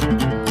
Die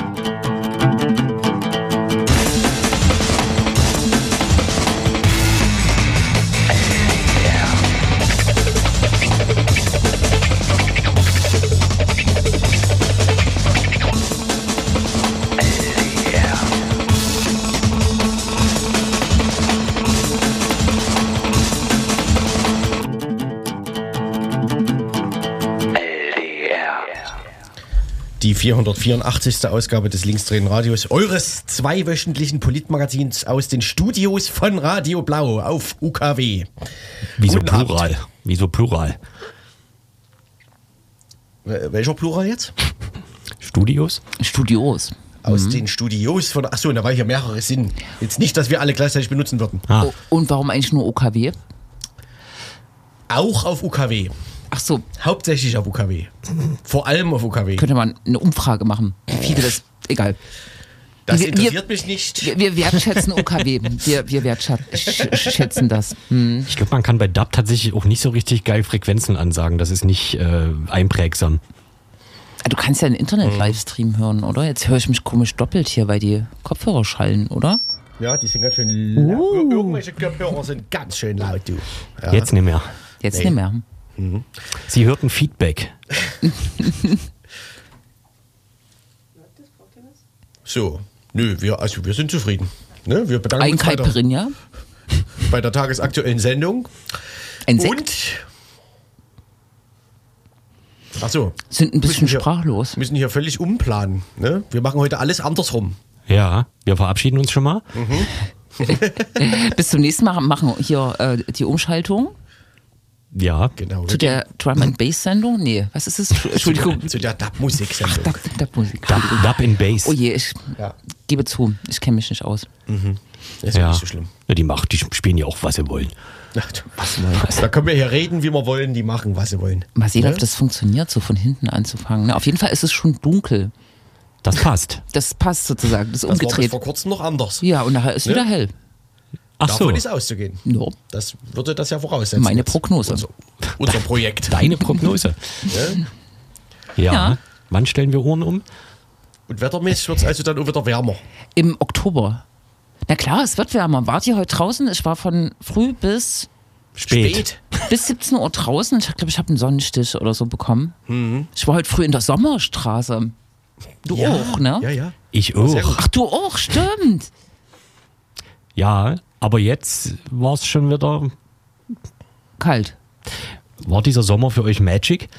484. Ausgabe des Linksdrehen Radios, eures zweiwöchentlichen Politmagazins aus den Studios von Radio Blau auf UKW. Wieso Guten Abend. Plural? Wieso Plural? Welcher Plural jetzt? Studios? Studios. Aus den Studios von. Achso, da war hier mehrere Sinn. Jetzt nicht, dass wir alle gleichzeitig benutzen würden. Ah, und warum eigentlich nur OKW? Auch auf UKW. Ach so, Hauptsächlich auf UKW. Vor allem auf UKW. könnte man eine Umfrage machen. Wie viele das. Egal. Das wir- interessiert mich nicht. Wir, wir wertschätzen OKW. Wir, wir wertschätzen das. Hm. ich glaube, man kann bei DAB tatsächlich auch nicht so richtig geil Frequenzen ansagen. Das ist nicht äh, einprägsam. Ah, Du kannst ja einen Internet-Livestream hören, oder? Jetzt höre ich mich komisch doppelt hier, weil die Kopfhörer schallen, oder? Ja, die sind ganz schön laut. Irgendwelche Kopfhörer sind ganz schön laut, du. Ja. Jetzt nicht mehr. Jetzt Nee. nicht mehr. Sie hörten Feedback. So. Nö, wir, also wir sind zufrieden. Ne? Wir bedanken Ein uns bei der, Caipirinha, bei der tagesaktuellen Sendung. ein Sekt, Und. Achso, sind ein bisschen müssen wir- sprachlos. müssen hier völlig umplanen. Ne? Wir machen heute alles andersrum. Ja, wir verabschieden uns schon mal. Bis zum nächsten Mal machen wir hier äh, die Umschaltung Ja, Genau. zu der Drum and Bass Sendung. Nee, was ist es? Entschuldigung. Zu der DAB-Musik-Sendung. Dub, Dub Musik. DAB, DAB in Bass. Oh je, ich Ja. gebe zu, ich kenne mich nicht aus. Das ist ja ja. nicht so schlimm. ja, die macht, die spielen ja auch, was sie wollen. Was da können wir hier reden, wie wir wollen, die machen, was sie wollen. Mal sehen, Ne? ob das funktioniert, so von hinten anzufangen. Na, auf jeden Fall ist es schon dunkel. Das passt. Das passt sozusagen, das ist Das war bis umgedreht. vor kurzem noch anders. Ja, und nachher ist Ne? wieder hell. Ach so, Davon ist auszugehen. Ja. Das würde das ja voraussetzen. Meine. Prognose. Unser, unser Projekt. deine Prognose. Ja. Ja. Wann stellen wir Uhren um? Und wettermäßig wird es also dann auch wieder wärmer. Im Oktober. Na klar, es wird wärmer. Wart ihr heute draußen? Ich war von früh bis, Spät. bis 17 Uhr draußen. Ich glaube, ich habe einen Sonnenstich oder so bekommen. Mhm. Ich war heute früh in der Sommerstraße. Du Ja. auch, ne? Ja, ja. Ich auch. Ach, du auch, stimmt. Ja, aber jetzt war es schon wieder. Kalt. War dieser Sommer für euch Magic?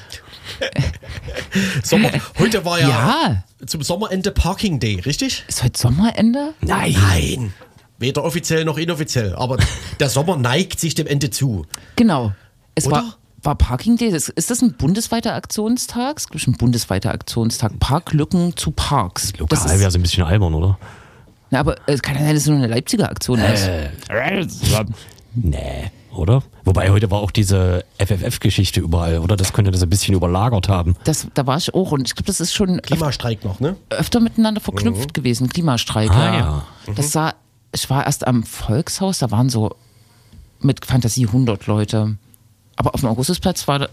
Sommer. Heute war ja, Ja. zum Sommerende Parking Day, richtig? Ist heute Sommerende? Nein. Nein. Weder offiziell noch inoffiziell. Aber der Sommer neigt sich dem Ende zu. Genau. Es Oder? war, war Parking Day. Ist das ein bundesweiter Aktionstag? Es ist ein bundesweiter Aktionstag. Parklücken zu Parks. Das Lokal ist, wäre so ein bisschen albern, oder? Na, aber es kann ja sein, dass es nur eine Leipziger Aktion ist. Äh. Nee, oder? Wobei heute war auch diese FFF-Geschichte überall, oder? Das könnte das ein bisschen überlagert haben. Das, da war ich auch. Und ich glaube, das ist schon Klimastreik noch, ne? öfter miteinander verknüpft gewesen. Klimastreik. Ah, ja. ja. Das sah, ich war erst am Volkshaus, da waren so mit Fantasie 100 Leute. Aber auf dem Augustusplatz war da.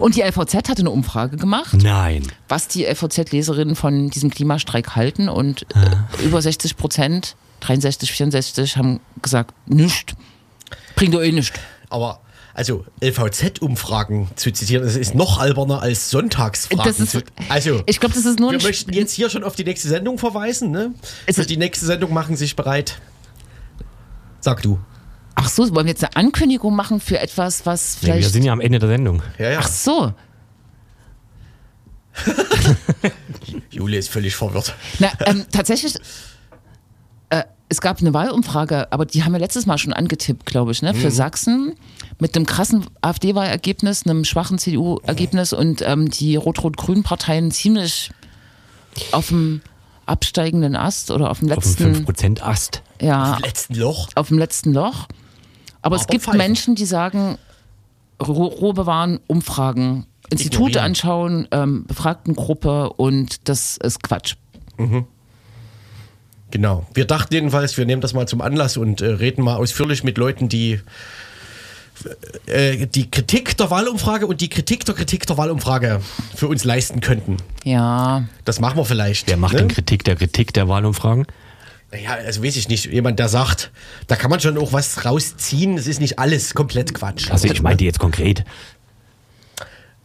Und die LVZ hatte eine Umfrage gemacht. Nein. was die LVZ-Leserinnen von diesem Klimastreik halten und Ah. äh, über 60 Prozent, 63, 64, haben gesagt, nichts. Bringt doch eh nichts. Aber, also, LVZ-Umfragen zu zitieren, das ist noch alberner als Sonntagsfragen. Das ist- zu, also, Ich glaube, das ist nur wir möchten jetzt hier schon auf die nächste Sendung verweisen, ne? Für die nächste Sendung machen sich bereit. Sag du. Ach so, wollen wir jetzt eine Ankündigung machen für etwas, was Nee, wir vielleicht. sind ja am Ende der Sendung. Ja, ja. Ach so. Jule ist völlig verwirrt. Na, ähm, tatsächlich. Äh, es gab eine Wahlumfrage, aber die haben wir letztes Mal schon angetippt, glaube ich, ne? Für Sachsen mit einem krassen AfD-Wahlergebnis, einem schwachen CDU-Ergebnis und ähm, die Rot-Rot-Grün-Parteien ziemlich auf dem absteigenden Ast oder auf dem Auf dem letzten, 5% Ast. ja, Im letzten Loch. auf dem letzten Loch. Aber, es gibt pfeifen. Menschen, die sagen, Ru- Ruhe bewahren, Umfragen, Institute Ignorieren. anschauen, ähm, Befragtengruppe und das ist Quatsch. Genau. Wir dachten jedenfalls, wir nehmen das mal zum Anlass und äh, reden mal ausführlich mit Leuten, die äh, die Kritik der Wahlumfrage und die Kritik der Kritik der Wahlumfrage für uns leisten könnten. Ja. Das machen wir vielleicht. Wer macht ne? denn Kritik der Kritik der Wahlumfragen? Ja, also weiß ich nicht. Jemand, der sagt, da kann man schon auch was rausziehen. Es ist nicht alles komplett Quatsch. Also ich meinte jetzt konkret.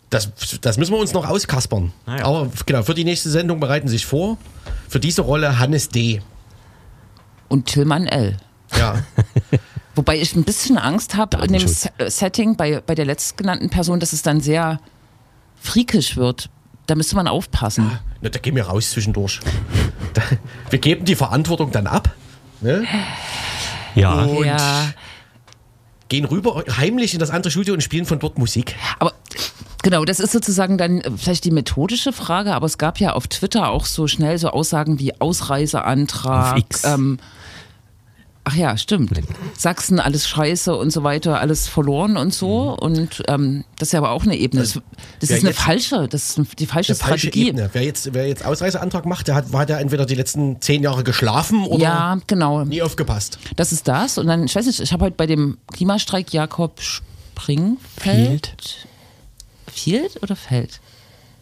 Das, das müssen wir uns noch auskaspern. Ah ja. Aber genau, für die nächste Sendung bereiten Sie sich vor. Für diese Rolle Hannes D. Und Tillmann L. Ja. Wobei ich ein bisschen Angst habe in dem. Se- Setting bei, bei der letztgenannten Person, dass es dann sehr freakisch wird. Da müsste man aufpassen. Na, da gehen wir raus zwischendurch. Wir geben die Verantwortung dann ab. Ne? Ja, Und Ja. gehen rüber heimlich in das andere Studio und spielen von dort Musik. Aber genau, das ist sozusagen dann vielleicht die methodische Frage, aber es gab ja auf Twitter auch so schnell so Aussagen wie Ausreiseantrag. Auf X. Ähm, ach ja, stimmt. Sachsen, alles scheiße und so weiter, alles verloren und so. Und ähm, das ist ja aber auch eine Ebene. Das, das wer ist eine jetzt- falsche, das ist die falsche Eine falsche Strategie. Ebene. Wer jetzt, wer jetzt Ausreiseantrag macht, der hat, hat ja entweder die letzten zehn Jahre geschlafen oder Ja, genau. nie aufgepasst. Das ist das. Und dann, ich weiß nicht, ich habe heute bei dem Klimastreik Jakob Springfeld. Field oder Feld?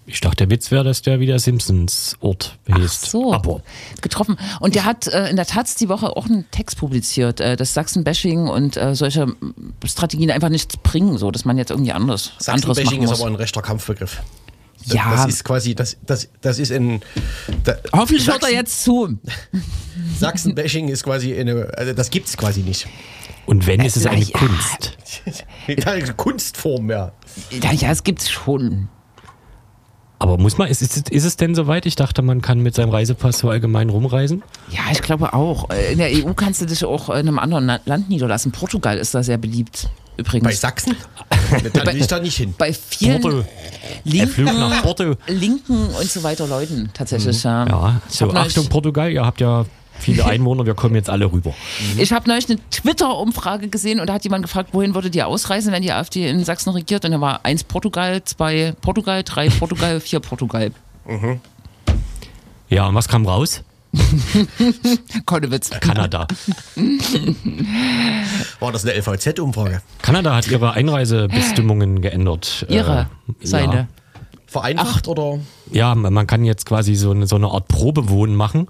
Ich dachte, der Witz wäre, dass der wieder Simpsons Ort heißt. So, Aber getroffen. Und der hat äh, in der Taz die Woche auch einen Text publiziert, äh, dass Sachsen-Bashing und äh, solche Strategien einfach nichts bringen, so dass man jetzt irgendwie anders, anderes machen Sachsenbashing ist aber ein rechter Kampfbegriff. Das, Ja. Das ist quasi, das, das, das ist ein. Da, Hoffentlich hört er Sachsen- jetzt zu. Sachsenbashing ist quasi eine. Also das gibt es quasi nicht. und wenn, ist es eine ja. Kunst. Eine Kunstform, ja. Ja, ja, es gibt's schon. Aber muss man, ist, ist, ist es denn soweit? Ich dachte, man kann mit seinem Reisepass so allgemein rumreisen. Ja, ich glaube auch. Äh, In der EU kannst du dich auch in einem anderen Land niederlassen. Portugal ist da sehr beliebt, übrigens. Bei Sachsen? Dann will ich da nicht hin. Bei vielen Porto. Linken, nach Porto. linken und so weiter Leuten tatsächlich. Ja, Mhm. Ja, Ich so Achtung Portugal, ihr habt ja viele Einwohner, wir kommen jetzt alle rüber. ich hab neulich eine Twitter-Umfrage gesehen und da hat jemand gefragt, wohin würdet ihr ausreisen, wenn die AfD in Sachsen regiert? Und da war eins Portugal, zwei Portugal, drei Portugal, vier Portugal. Ja, und was kam raus? Konnewitz. Kanada. War das eine LVZ-Umfrage? Kanada hat ihre Einreisebestimmungen geändert. Ihre, Äh, seine. Vereinfacht oder? Ja, man kann jetzt quasi so eine, so eine Art Probewohnen machen.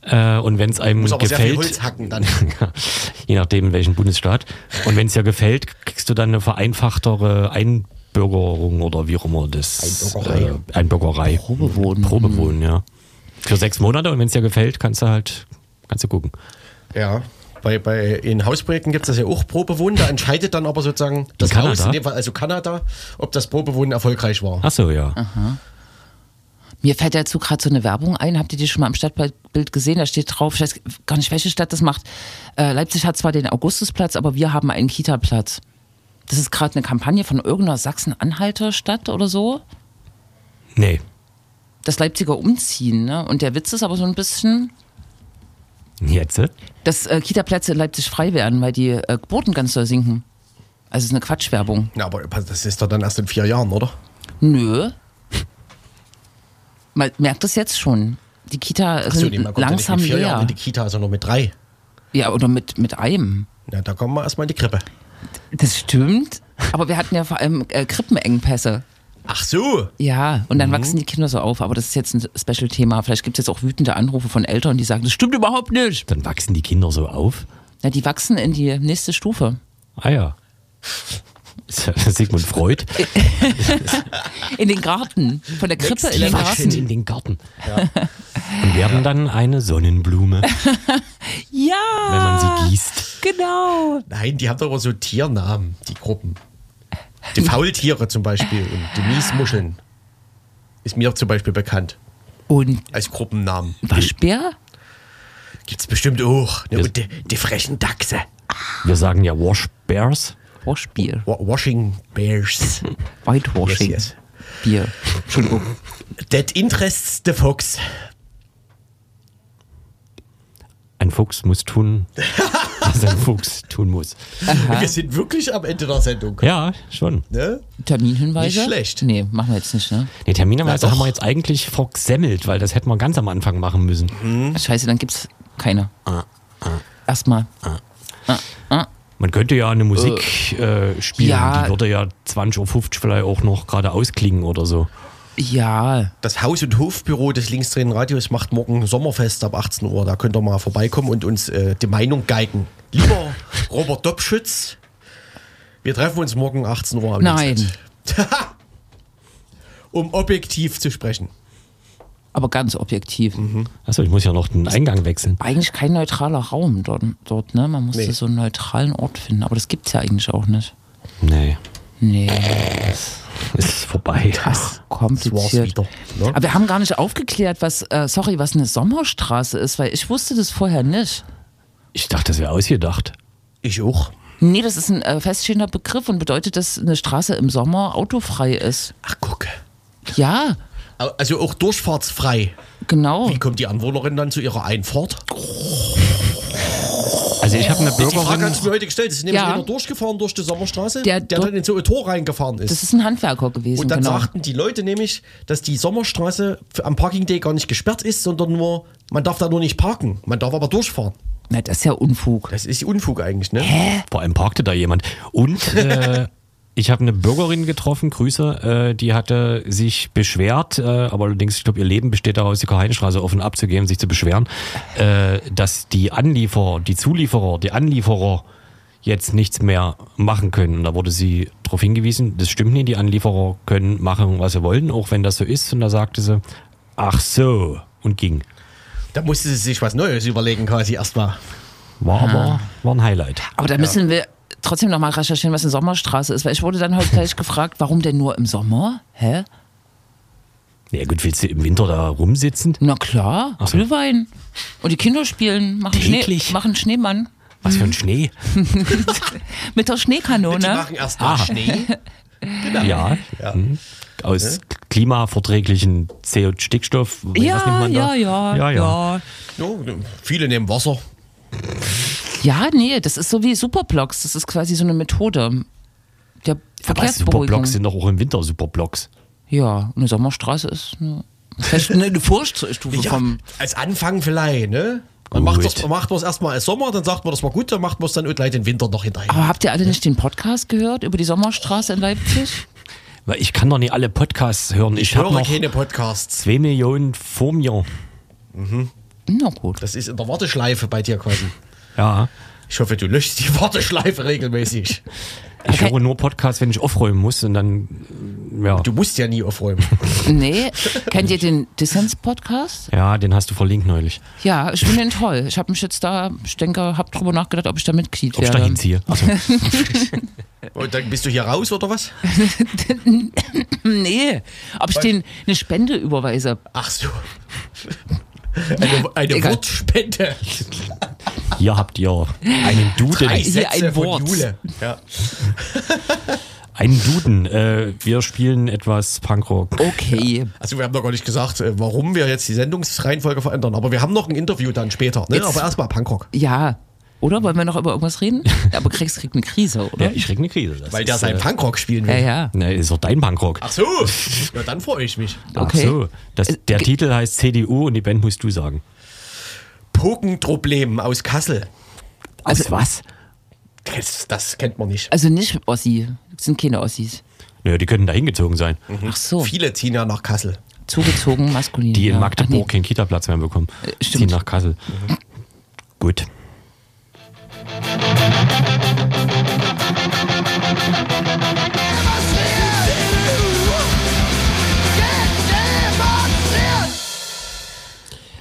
Äh, und wenn es einem Muss aber sehr viel gefällt, Holz hacken dann. je nachdem in welchem Bundesstaat, und wenn es dir gefällt, kriegst du dann eine vereinfachtere Einbürgerung oder wie auch immer das. Einbürgerei. Äh, Einbürgerei. Probewohnen. Probewohnen, ja. Für sechs Monate und wenn es dir gefällt, kannst du halt, kannst du gucken. Ja. Bei, bei, in Hausprojekten gibt es das ja auch Probewohnen. Da entscheidet dann aber sozusagen das Kanada? Haus, in dem Fall also Kanada, ob das Probewohnen erfolgreich war. Ach so, ja. Mir fällt dazu gerade so eine Werbung ein. Habt ihr die schon mal im Stadtbild gesehen? Da steht drauf, ich weiß gar nicht, welche Stadt das macht. Äh, Leipzig hat zwar den Augustusplatz, aber wir haben einen Kita-Platz. Das ist gerade eine Kampagne von irgendeiner Sachsen-Anhalter-Stadt oder so. Nee. Das Leipziger Umziehen. Ne? Und der Witz ist aber so ein bisschen, Jetzt? dass äh, Kita-Plätze in Leipzig frei werden, weil die äh, Geburten ganz doll sinken. Also es ist eine Quatschwerbung. Na, aber das ist doch dann erst in vier Jahren, oder? Nö. Man merkt das jetzt schon. Die Kita Ach so, sind nee, man kommt ja nicht langsam mit vier leer. Jahren in die Kita, sondern mit drei. Ja, oder mit, mit einem. Ja, da kommen wir erstmal in die Krippe. Das stimmt. Aber wir hatten ja vor allem äh, Krippenengpässe. Ach so. Ja, und dann wachsen die Kinder so auf. Aber das ist jetzt ein Special-Thema. Vielleicht gibt es jetzt auch wütende Anrufe von Eltern, die sagen, das stimmt überhaupt nicht. Dann wachsen die Kinder so auf. Na, die wachsen in die nächste Stufe. Ah ja. Sigmund Freud. In den Garten. Von der Krippe in den wachsen Garten. in den Garten. Und werden dann eine Sonnenblume, Ja. wenn man sie gießt. Genau. Nein, die haben doch aber so Tiernamen, die Gruppen. Die Faultiere zum Beispiel und die Miesmuscheln. Ist mir zum Beispiel bekannt. Und Als Gruppennamen. Waschbär? Gibt's bestimmt auch. Ne, und die, die frechen Dachse. Wir sagen ja Wash Bears. Waschbier. Wa- Washing Bears. Whitewashing. Yes, yes. Bier. Entschuldigung. That interests the fox. Ein Fuchs muss tun, was ein Fuchs tun muss. Wir sind wirklich am Ende der Sendung. Ja, schon. Ne? Terminhinweise? Nicht schlecht. Nee, machen wir jetzt nicht, ne? Nee, Na doch. haben wir jetzt eigentlich versemmelt, weil das hätten wir ganz am Anfang machen müssen. Scheiße, dann gibt's keine. Erstmal. Man könnte ja eine Musik äh, spielen, ja. die würde ja 20.50 Uhr vielleicht auch noch gerade ausklingen oder so. Ja, Das Haus- und Hofbüro des linksdrehenden Radios macht morgen Sommerfest ab 18 Uhr. Da könnt ihr mal vorbeikommen und uns äh, die Meinung geigen. Lieber Robert Dobschütz, wir treffen uns morgen 18 Uhr am Nein. Um objektiv zu sprechen. aber ganz objektiv. Achso, ich muss ja noch den Eingang wechseln. Eigentlich kein neutraler Raum dort, dort ne? Man musste Nee. so einen neutralen Ort finden, aber das gibt es ja eigentlich auch nicht. Nee, Nee, ist vorbei. Das kompliziert. wieder. Ne? Aber wir haben gar nicht aufgeklärt, was, äh, sorry, was eine Sommerstraße ist, weil ich wusste das vorher nicht. Ich dachte, das wäre ausgedacht. Ich auch. Nee, das ist ein äh, feststehender Begriff und bedeutet, dass eine Straße im Sommer autofrei ist. Ach, guck. Ja, Also auch durchfahrtsfrei. genau. Wie kommt die Anwohnerin dann zu ihrer Einfahrt? Also ich habe eine Die Frage Bürgerin. hat sie mir heute gestellt. Es ist nämlich Ja. einer durchgefahren durch die Sommerstraße, Der der, dann in so ein Tor reingefahren ist. Das ist ein Handwerker gewesen, Und dann genau. sagten die Leute nämlich, dass die Sommerstraße am Parking Day gar nicht gesperrt ist, sondern nur, man darf da nur nicht parken. Man darf aber durchfahren. Na, das ist ja Unfug. Das ist Unfug eigentlich, ne? Vor allem parkte da jemand. Und äh, ich habe eine Bürgerin getroffen, Grüße, äh, die hatte sich beschwert, äh, aber allerdings, ich glaube, ihr Leben besteht daraus, die Karl-Heinz-Straße offen abzugeben, sich zu beschweren, äh, dass die Anlieferer, die Zulieferer, die Anlieferer jetzt nichts mehr machen können. Und da wurde sie darauf hingewiesen, das stimmt nicht, die Anlieferer können machen, was sie wollen, auch wenn das so ist. Und da sagte sie, ach so, und ging. Da musste sie sich was Neues überlegen, quasi erstmal. War aber war ein Highlight. Aber da müssen wir trotzdem nochmal recherchieren, was eine Sommerstraße ist, weil ich wurde dann heute gleich gefragt, warum denn nur im Sommer? Hä? Ja gut, willst du im Winter da rumsitzen? Na klar, Ach so. Glühwein. Und die Kinder spielen, machen, Schnee, Täglich? machen Schneemann. Was für ein Schnee. Mit der Die Schneekanone. machen erstmal Ah. Schnee. Ja. Mhm. Aus klimaverträglichen CO Stickstoff. Ja, man ja, ja, ja, ja. ja. Viele nehmen Wasser. Ja, nee, das ist so wie Superblocks. Das ist quasi so eine Methode der Aber Verkehrsberuhigung. Superblocks sind doch auch im Winter Superblocks. Ja, eine Sommerstraße ist eine, vielleicht eine Vorstufe Ja, vom. als Anfang vielleicht, ne? Man Gut. macht, das, man es erstmal als Sommer, dann sagt man, das war gut, dann macht man es dann gleich den Winter noch hinterher. Aber habt ihr alle nicht den Podcast gehört über die Sommerstraße in Leipzig? Weil ich kann doch nicht alle Podcasts hören. Ich, ich habe höre noch keine Podcasts. zwei Millionen vor mir. Na gut. Das ist in der Warteschleife bei dir quasi. Ja. Ich hoffe, du löschst die Warteschleife regelmäßig. Ich Okay. höre nur Podcasts, wenn ich aufräumen muss und dann, äh, ja. Du musst ja nie aufräumen. Nee, kennt ihr den Dissens-Podcast? Ja, den hast du verlinkt neulich. Ja, ich finde ihn toll. Ich habe mich jetzt da, ich denke, habe drüber nachgedacht, ob ich da Mitglied Ob ich da werde. hinziehe. Also, Und dann bist du hier raus oder was? Nee, ob ich den eine Spende überweise. Ach so. Eine, eine. Wortspende. Hier habt ihr einen Duden. Drei Hier Sätze ein von Wort. Jule. Ja. Einen Duden. Äh, wir spielen etwas Punkrock. Okay. Also wir haben noch gar nicht gesagt, äh, warum wir jetzt die Sendungsreihenfolge verändern, aber wir haben noch ein Interview dann später. Ne? Jetzt- Aber erstmal Punkrock. Ja. Oder wollen wir noch über irgendwas reden? Aber Krex kriegt eine Krise, oder? Ja, ich krieg eine Krise. Das Weil der sein äh, Punkrock spielen will. ja, ja. Ne, ist doch dein Punkrock. Ach so. Ja, dann freue ich mich. Okay. Ach so. Das, Äh, der ge- Titel heißt CDU und die Band musst du sagen. Pokenproblem aus Kassel. Also- Aus was? Das, das kennt man nicht. Also nicht Ossi. Das sind keine Ossis. Naja, die könnten da hingezogen sein. Ach so. Viele ziehen ja nach Kassel. Zugezogen, maskulin. Die in ja. Magdeburg Ach, keinen Kita-Platz mehr bekommen. Äh, Ziehen nach Kassel. Gut.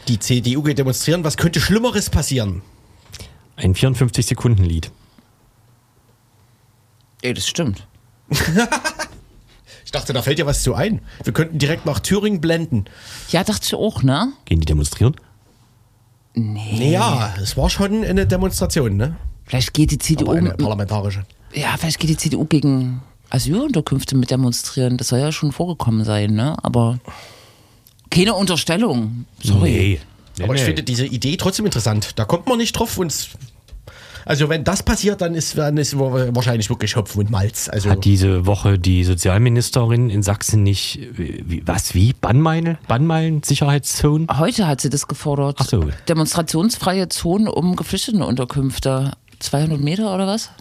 Die CDU geht demonstrieren. Was könnte Schlimmeres passieren? Ein 54-Sekunden-Lied. nee. Ey, das stimmt. Ich dachte, da fällt dir was zu ein. Wir könnten direkt nach Thüringen blenden. Ja, dachte ich auch, ne? Gehen die demonstrieren? Naja, es war schon eine Demonstration, ne? Vielleicht geht die CDU, Aber eine parlamentarische. ja, vielleicht geht die CDU gegen Asylunterkünfte mit demonstrieren. Das soll ja schon vorgekommen sein, ne? Aber keine Unterstellung. Sorry. Nee. nee Aber ich nee. finde diese Idee trotzdem interessant. Da kommt man nicht drauf und also wenn das passiert, dann ist, dann ist wahrscheinlich wirklich Hopfen und Malz. Also Hat diese Woche die Sozialministerin in Sachsen nicht, wie, was, wie? Bannmeilen? Bannmeilen-Sicherheitszonen? Heute hat sie das gefordert. Ach so. Demonstrationsfreie Zonen um Geflüchtetenunterkünfte. 200 Meter oder was?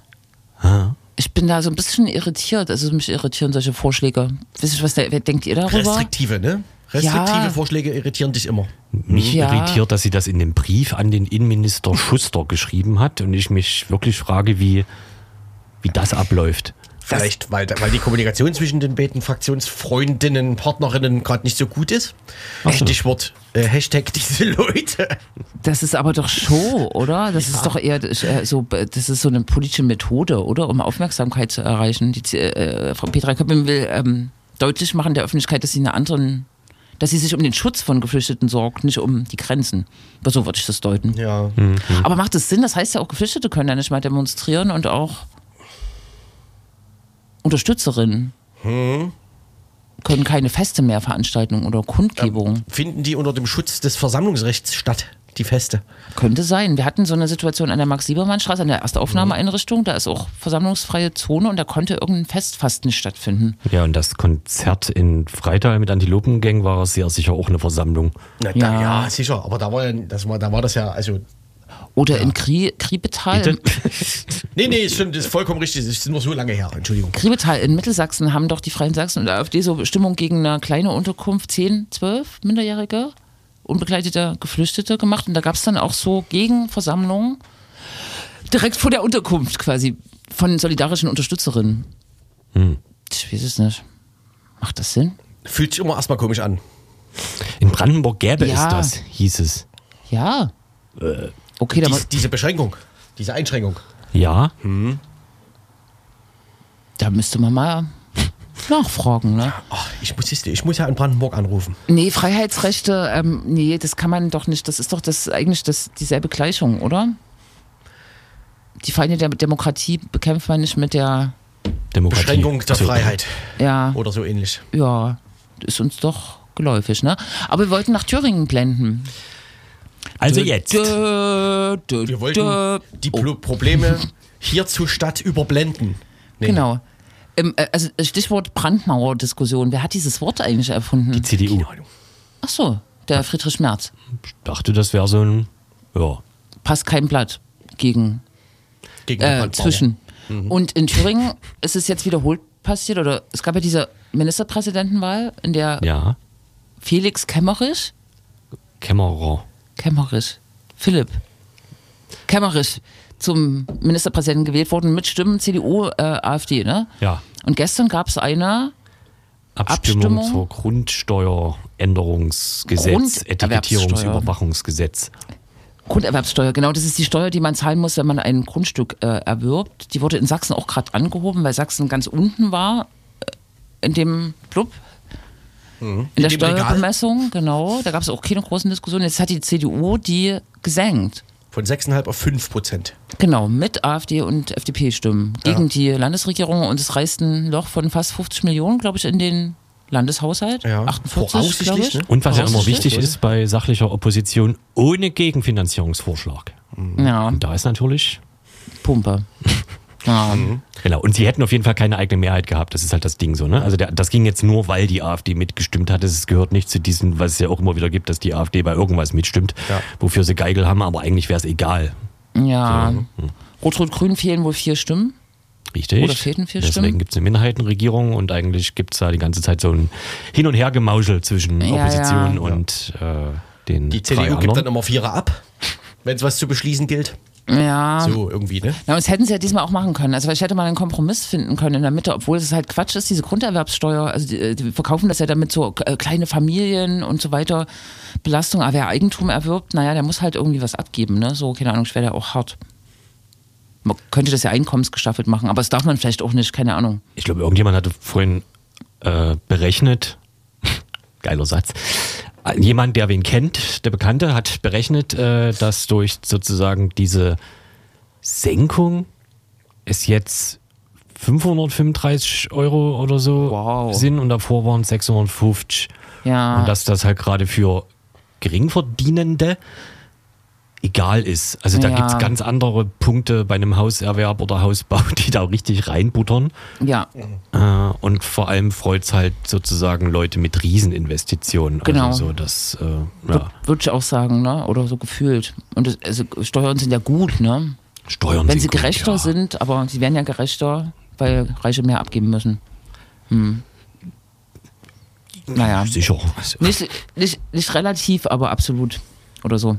Ich bin da so ein bisschen irritiert. Also mich irritieren solche Vorschläge. Wisst ihr, was der, wer denkt ihr darüber? Restriktive, ne? Restriktive Ja. Vorschläge irritieren dich immer. Mich Ja. irritiert, dass sie das in dem Brief an den Innenminister Schuster geschrieben hat und ich mich wirklich frage, wie, wie das abläuft. Vielleicht, weil, weil die Kommunikation zwischen den beiden Fraktionsfreundinnen, Partnerinnen gerade nicht so gut ist. So. Stichwort äh, Hashtag diese Leute. Das ist aber doch Show, oder? Das ist doch eher äh, so, das ist so eine politische Methode, oder? Um Aufmerksamkeit zu erreichen. Die, äh, Frau Petra Köppen will ähm, deutlich machen der Öffentlichkeit, dass sie eine anderen, dass sie sich um den Schutz von Geflüchteten sorgt, nicht um die Grenzen. Aber so würde ich das deuten. Ja. Aber macht es Sinn? Das heißt ja auch, Geflüchtete können ja nicht mal demonstrieren und auch Unterstützerinnen können keine Feste mehr veranstalten oder Kundgebungen. Finden die unter dem Schutz des Versammlungsrechts statt, die Feste? Könnte sein. Wir hatten so eine Situation an der Max-Liebermann-Straße, an der Erstaufnahmeeinrichtung. Da ist auch versammlungsfreie Zone und da konnte irgendein Fest fast nicht stattfinden. Ja, und das Konzert in Freital mit Antilopengang war sehr sicher auch eine Versammlung. Na, da, Ja. ja. sicher. Aber da war, ja, das war, da war das ja, also. Oder in Krie Kriebetal. Nee, nee, stimmt, das ist vollkommen richtig. Das ist nur so lange her. Entschuldigung. Kriebetal in Mittelsachsen haben doch die Freien Sachsen und der AfD so Stimmung gegen eine kleine Unterkunft, 10, 12 Minderjährige, unbegleitete Geflüchtete gemacht. Und da gab es dann auch so Gegenversammlungen direkt vor der Unterkunft quasi von solidarischen Unterstützerinnen. Ich weiß es nicht. Macht das Sinn? Fühlt sich immer erstmal komisch an. In Brandenburg gäbe Ja. es das, hieß es. Ja. Okay, da, Dies, diese Beschränkung, diese Einschränkung. Ja, da müsste man mal nachfragen, ne? Ach, ich, muss, ich muss ja in Brandenburg anrufen. Nee, Freiheitsrechte, ähm, nee, das kann man doch nicht. Das ist doch das eigentlich das, dieselbe Gleichung, oder? Die Feinde der Demokratie bekämpft man nicht mit der, Demokratie. Beschränkung der. Freiheit ja, oder so ähnlich. ja, ist uns doch geläufig, ne? Aber wir wollten nach Thüringen blenden. Also jetzt. Dö, dö, Wir wollten dö. die Pro Probleme hier zur Stadt überblenden. Nee. Genau. Ähm, äh, also Stichwort Brandmauer-Diskussion. Wer hat dieses Wort eigentlich erfunden? Die CDU. Ach so, der Friedrich Merz. Ich dachte, das wäre so ein. Ja. Passt kein Blatt gegen Gegen äh, zwischen. Und in Thüringen ist es jetzt wiederholt passiert, oder es gab ja diese Ministerpräsidentenwahl, in der Ja. Felix Kemmerich, Kämmerer. Kemmerich, Philipp Kemmerich zum Ministerpräsidenten gewählt worden mit Stimmen CDU, äh, AfD, ne? Ja. Und gestern gab es eine, Abstimmung, Abstimmung? zur Grundsteueränderungsgesetz. Etikettierungsüberwachungsgesetz. Grunderwerbssteuer, genau, das ist die Steuer, die man zahlen muss, wenn man ein Grundstück äh, erwirbt. Die wurde in Sachsen auch gerade angehoben, weil Sachsen ganz unten war äh, in dem Club. In der dem Regal? Steuerbemessung, genau. Da gab es auch keine großen Diskussionen. Jetzt hat die CDU die gesenkt. Von 6,5 auf 5 Prozent. Genau, mit AfD und FDP-Stimmen gegen die Landesregierung und es reißt ein Loch von fast 50 Millionen, glaube ich, in den Landeshaushalt. Ja, 48, voraussichtlich, glaube ich. ne? Und was ja immer wichtig ist bei sachlicher Opposition, ohne Gegenfinanzierungsvorschlag. Ja, Und da ist natürlich. Pumpe. Ja. Genau. Und sie hätten auf jeden Fall keine eigene Mehrheit gehabt. Das ist halt das Ding so, ne? Also der, das ging jetzt nur, weil die AfD mitgestimmt hat. Es gehört nicht zu diesen, was es ja auch immer wieder gibt, dass die AfD bei irgendwas mitstimmt, Ja. wofür sie Geigel haben, aber eigentlich wäre es egal. ja. Rot-Rot-Grün fehlen wohl vier Stimmen. Richtig. Oder fehlten vier Deswegen Stimmen? gibt es eine Minderheitenregierung und eigentlich gibt es da die ganze Zeit so ein Hin- und Hergemauschel zwischen Ja, Opposition ja. und äh, den Die drei CDU gibt dann immer Vierer ab, wenn es was zu beschließen gilt. Ja. So irgendwie, ne? Na, das hätten sie ja diesmal auch machen können. Also ich hätte mal einen Kompromiss finden können in der Mitte, obwohl es halt Quatsch ist, diese Grunderwerbssteuer. Also die, die verkaufen das ja damit so äh, kleine Familien und so weiter. Belastung, aber wer Eigentum erwirbt, naja, der muss halt irgendwie was abgeben, ne? So, keine Ahnung, ich wäre ja auch hart. Man könnte das ja einkommensgestaffelt machen, aber das darf man vielleicht auch nicht, keine Ahnung. Ich glaube, irgendjemand hatte vorhin äh, berechnet, geiler Satz, Äh, jemand, der wen kennt, der Bekannte, hat berechnet, äh, dass durch sozusagen diese Senkung es jetzt 535 Euro oder so Wow. sind und davor waren es 650. Ja. Und dass das halt gerade für Geringverdienende egal ist. Also da Ja. gibt es ganz andere Punkte bei einem Hauserwerb oder Hausbau, die da richtig reinbuttern. Ja, Äh, und vor allem freut es halt sozusagen Leute mit Rieseninvestitionen. Genau. Also so das, äh, ja. würde ich auch sagen, ne? Oder so gefühlt. Und das, also Steuern sind ja gut, ne? Steuern wenn sie gut, gerechter ja. sind, aber sie werden ja gerechter, weil Reiche mehr abgeben müssen. Hm. Naja. Sicher. Also, Nicht, nicht, nicht relativ, aber absolut. Oder so.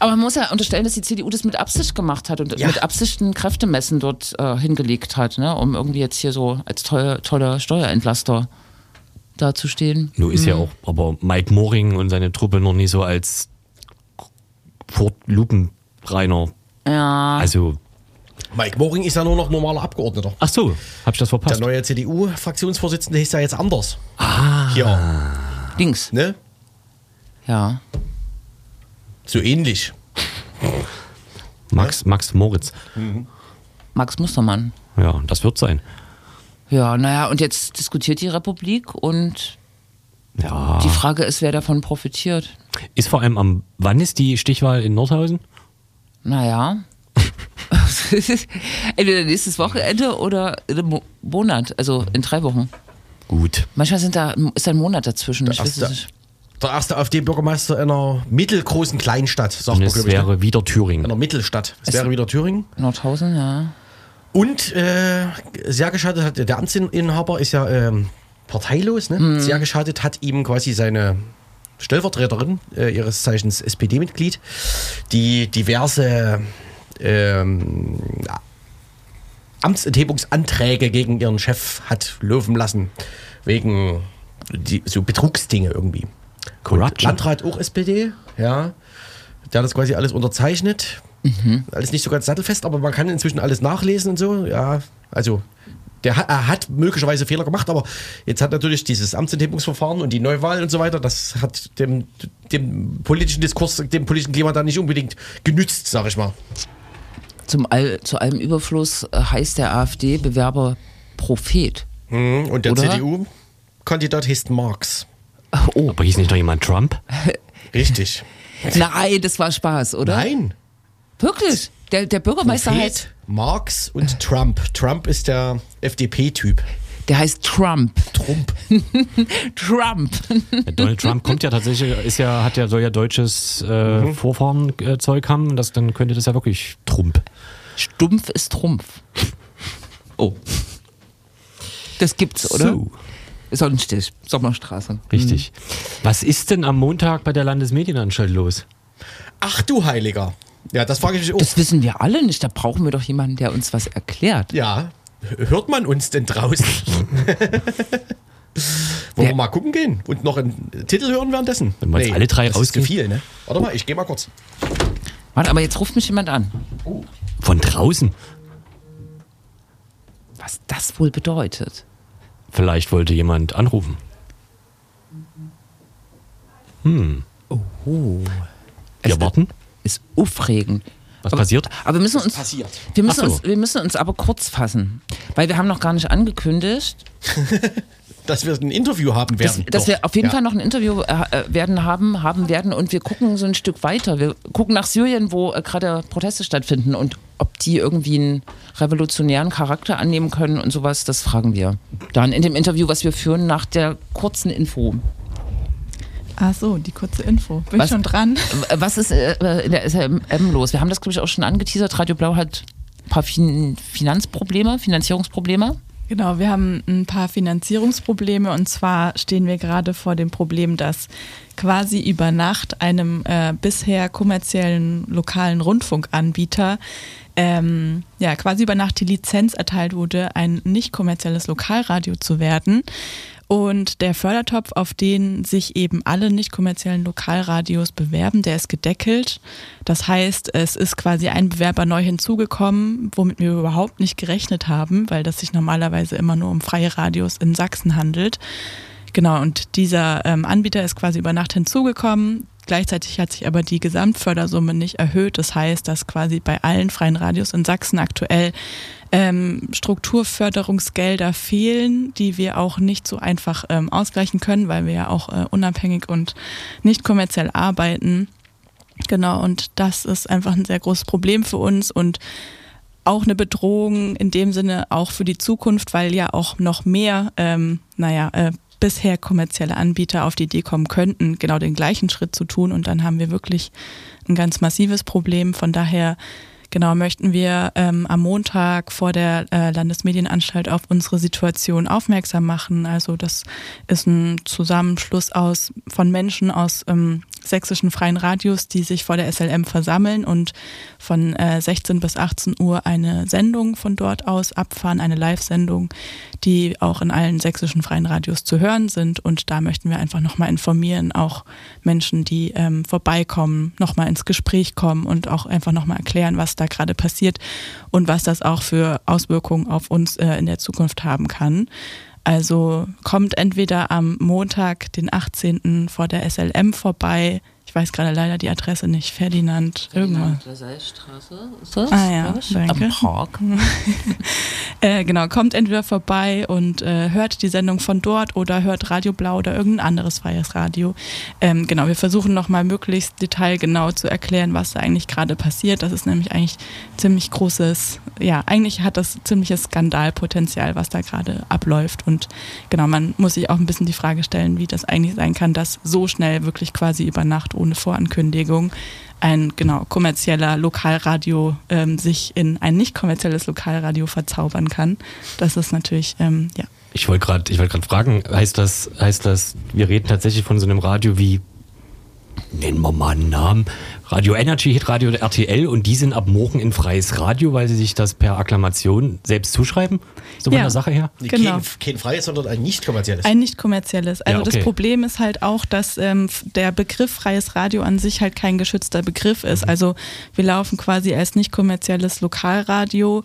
Aber man muss ja unterstellen, dass die CDU das mit Absicht gemacht hat und Ja. mit Absicht ein Kräftemessen dort äh, hingelegt hat, ne? um irgendwie jetzt hier so als tolle, toller Steuerentlaster dazustehen. Nur ist Mhm. ja auch, aber Mike Moring und seine Truppe noch nie so als Lupenreiner. Ja, Also, Mike Moring ist ja nur noch normaler Abgeordneter. ach so, hab ich das Der verpasst? neue CDU-Fraktionsvorsitzende hieß ja jetzt anders. Ah. Hier, links. ne? Ja. So ähnlich. Max, Max Moritz. Max Mustermann. Ja, das wird sein. Ja, naja, und jetzt diskutiert die Republik und Ja. die Frage ist, wer davon profitiert. Ist vor allem am, wann ist die Stichwahl in Nordhausen? Naja. Entweder nächstes Wochenende oder in einem Mo- Monat, also in drei Wochen. Gut. Manchmal sind da, ist da ein Monat dazwischen. Ich weiß es nicht. Der erste AfD-Bürgermeister einer mittelgroßen Kleinstadt, sagt man, es glaube ich. Ne? wäre wieder Thüringen. Einer Mittelstadt. Es Es- wäre wieder Thüringen. Nordhausen, ja. Und äh, sehr geschadet hat, der Amtsinhaber ist ja ähm, parteilos, ne? Sehr geschadet hat ihm quasi seine Stellvertreterin, äh, ihres Zeichens SPD-Mitglied, die diverse ähm, Amtsenthebungsanträge gegen ihren Chef hat laufen lassen. Wegen die, so Betrugsdinge irgendwie. Corruption. Landrat auch SPD, ja. Der hat das quasi alles unterzeichnet. Alles nicht so ganz sattelfest, aber man kann inzwischen alles nachlesen und so. Ja, also der hat, er hat möglicherweise Fehler gemacht, aber jetzt hat natürlich dieses Amtsenthebungsverfahren und die Neuwahl und so weiter, das hat dem, dem politischen Diskurs, dem politischen Klima da nicht unbedingt genützt, sag ich mal. Zum All, zu allem Überfluss äh, heißt der AfD-Bewerber Prophet. Mhm, Und der? CDU-Kandidat heißt Marx. Oh, Aber hieß nicht noch jemand Trump? Richtig. nein, das war Spaß, oder? Nein. Wirklich? Der, der Bürgermeister heißt, Prophet, Marx und Trump. Trump ist der FDP-Typ. der heißt Trump. Trump. Trump. Donald Trump kommt ja tatsächlich, ist ja, hat ja, soll ja deutsches äh, Mhm. Vorfahrenzeug haben. Das, dann könnte das ja wirklich Trump. Stumpf ist Trumpf. Oh. Das gibt's, oder? So, Sonnenstich, Sommerstraße. richtig. Was ist denn am Montag bei der Landesmedienanstalt los? Ach du Heiliger. Ja, das frage ich mich auch. Das wissen wir alle nicht. Da brauchen wir doch jemanden, der uns was erklärt. Ja, hört man uns denn draußen? Wollen wir mal gucken gehen und noch einen Titel hören währenddessen? Wenn wir jetzt alle drei das ist zu rausgehen? viel, ne? Warte mal, ich gehe mal kurz. Warte, aber jetzt ruft mich jemand an. Von draußen? Was das wohl bedeutet. Vielleicht wollte jemand anrufen. Hm. Wir Es- warten. Ist aufregend. Was aber, passiert? Aber wir müssen uns, passiert? wir müssen so. uns, wir müssen uns aber kurz fassen, weil wir haben noch gar nicht angekündigt, Dass wir ein Interview haben dass, werden. dass Doch. wir auf jeden ja. Fall noch ein Interview äh, äh, werden haben, haben werden und wir gucken so ein Stück weiter. Wir gucken nach Syrien, wo äh, gerade Proteste stattfinden und ob die irgendwie einen revolutionären Charakter annehmen können und sowas, das fragen wir. Dann in dem Interview, was wir führen, nach der kurzen Info. Ach so, die kurze Info. Bin Was? ich schon dran? Äh, Was ist äh, in der SRM los? Wir haben das, glaube ich, auch schon angeteasert. Radio Blau hat ein paar fin Finanzprobleme, Finanzierungsprobleme. Genau, wir haben ein paar Finanzierungsprobleme und zwar stehen wir gerade vor dem Problem, dass quasi über Nacht einem äh, bisher kommerziellen lokalen Rundfunkanbieter ähm, ja quasi über Nacht die Lizenz erteilt wurde, ein nicht kommerzielles Lokalradio zu werden. Und der Fördertopf, auf den sich eben alle nicht kommerziellen Lokalradios bewerben, der ist gedeckelt. Das heißt, es ist quasi ein Bewerber neu hinzugekommen, womit wir überhaupt nicht gerechnet haben, weil das sich normalerweise immer nur um freie Radios in Sachsen handelt. Genau, und dieser ähm, Anbieter ist quasi über Nacht hinzugekommen. Gleichzeitig hat sich aber die Gesamtfördersumme nicht erhöht. Das heißt, dass quasi bei allen freien Radios in Sachsen aktuell ähm, Strukturförderungsgelder fehlen, die wir auch nicht so einfach ähm, ausgleichen können, weil wir ja auch äh, unabhängig und nicht kommerziell arbeiten. Genau, und das ist einfach ein sehr großes Problem für uns und auch eine Bedrohung in dem Sinne auch für die Zukunft, weil ja auch noch mehr, ähm, naja, äh, bisher kommerzielle Anbieter auf die Idee kommen könnten, genau den gleichen Schritt zu tun. Und dann haben wir wirklich ein ganz massives Problem. Von daher genau möchten wir ähm, am Montag vor der äh, Landesmedienanstalt auf unsere Situation aufmerksam machen. Also das ist ein Zusammenschluss aus von Menschen aus ähm, sächsischen freien Radios, die sich vor der SLM versammeln und von äh, 16 bis 18 Uhr eine Sendung von dort aus abfahren, eine Live-Sendung, die auch in allen sächsischen freien Radios zu hören sind. Und da möchten wir einfach nochmal informieren, auch Menschen, die ähm, vorbeikommen, nochmal ins Gespräch kommen und auch einfach nochmal erklären, was da gerade passiert und was das auch für Auswirkungen auf uns äh, in der Zukunft haben kann. Also kommt entweder am Montag, den 18. vor der SLM vorbei. Ich weiß gerade leider die Adresse nicht. Ferdinand, irgendwas. Straße ist das? Ah ja, danke. Am Park. Äh, genau, kommt entweder vorbei und äh, hört die Sendung von dort oder hört Radio Blau oder irgendein anderes freies Radio. Ähm, genau, wir versuchen nochmal möglichst detailgenau zu erklären, was da eigentlich gerade passiert. Das ist nämlich eigentlich ziemlich großes, ja, eigentlich hat das ziemliches Skandalpotenzial, was da gerade abläuft. Und genau, man muss sich auch ein bisschen die Frage stellen, wie das eigentlich sein kann, dass so schnell wirklich quasi über Nacht ohne Vorankündigung ein genau kommerzieller Lokalradio ähm, sich in ein nicht kommerzielles Lokalradio verzaubern kann. Das ist natürlich ähm, ja Ich wollte gerade ich fragen, heißt das, heißt das, wir reden tatsächlich von so einem Radio wie, nennen wir mal einen Namen, Radio Energy, Hit Radio oder RTL und die sind ab morgen in freies Radio, weil sie sich das per Akklamation selbst zuschreiben? So von Ja. der Sache her? Genau. Kein, kein freies, sondern ein nicht kommerzielles. Ein nicht kommerzielles. Also Ja, okay. das Problem ist halt auch, dass ähm, der Begriff freies Radio an sich halt kein geschützter Begriff ist. Mhm. Also wir laufen quasi als nicht kommerzielles Lokalradio,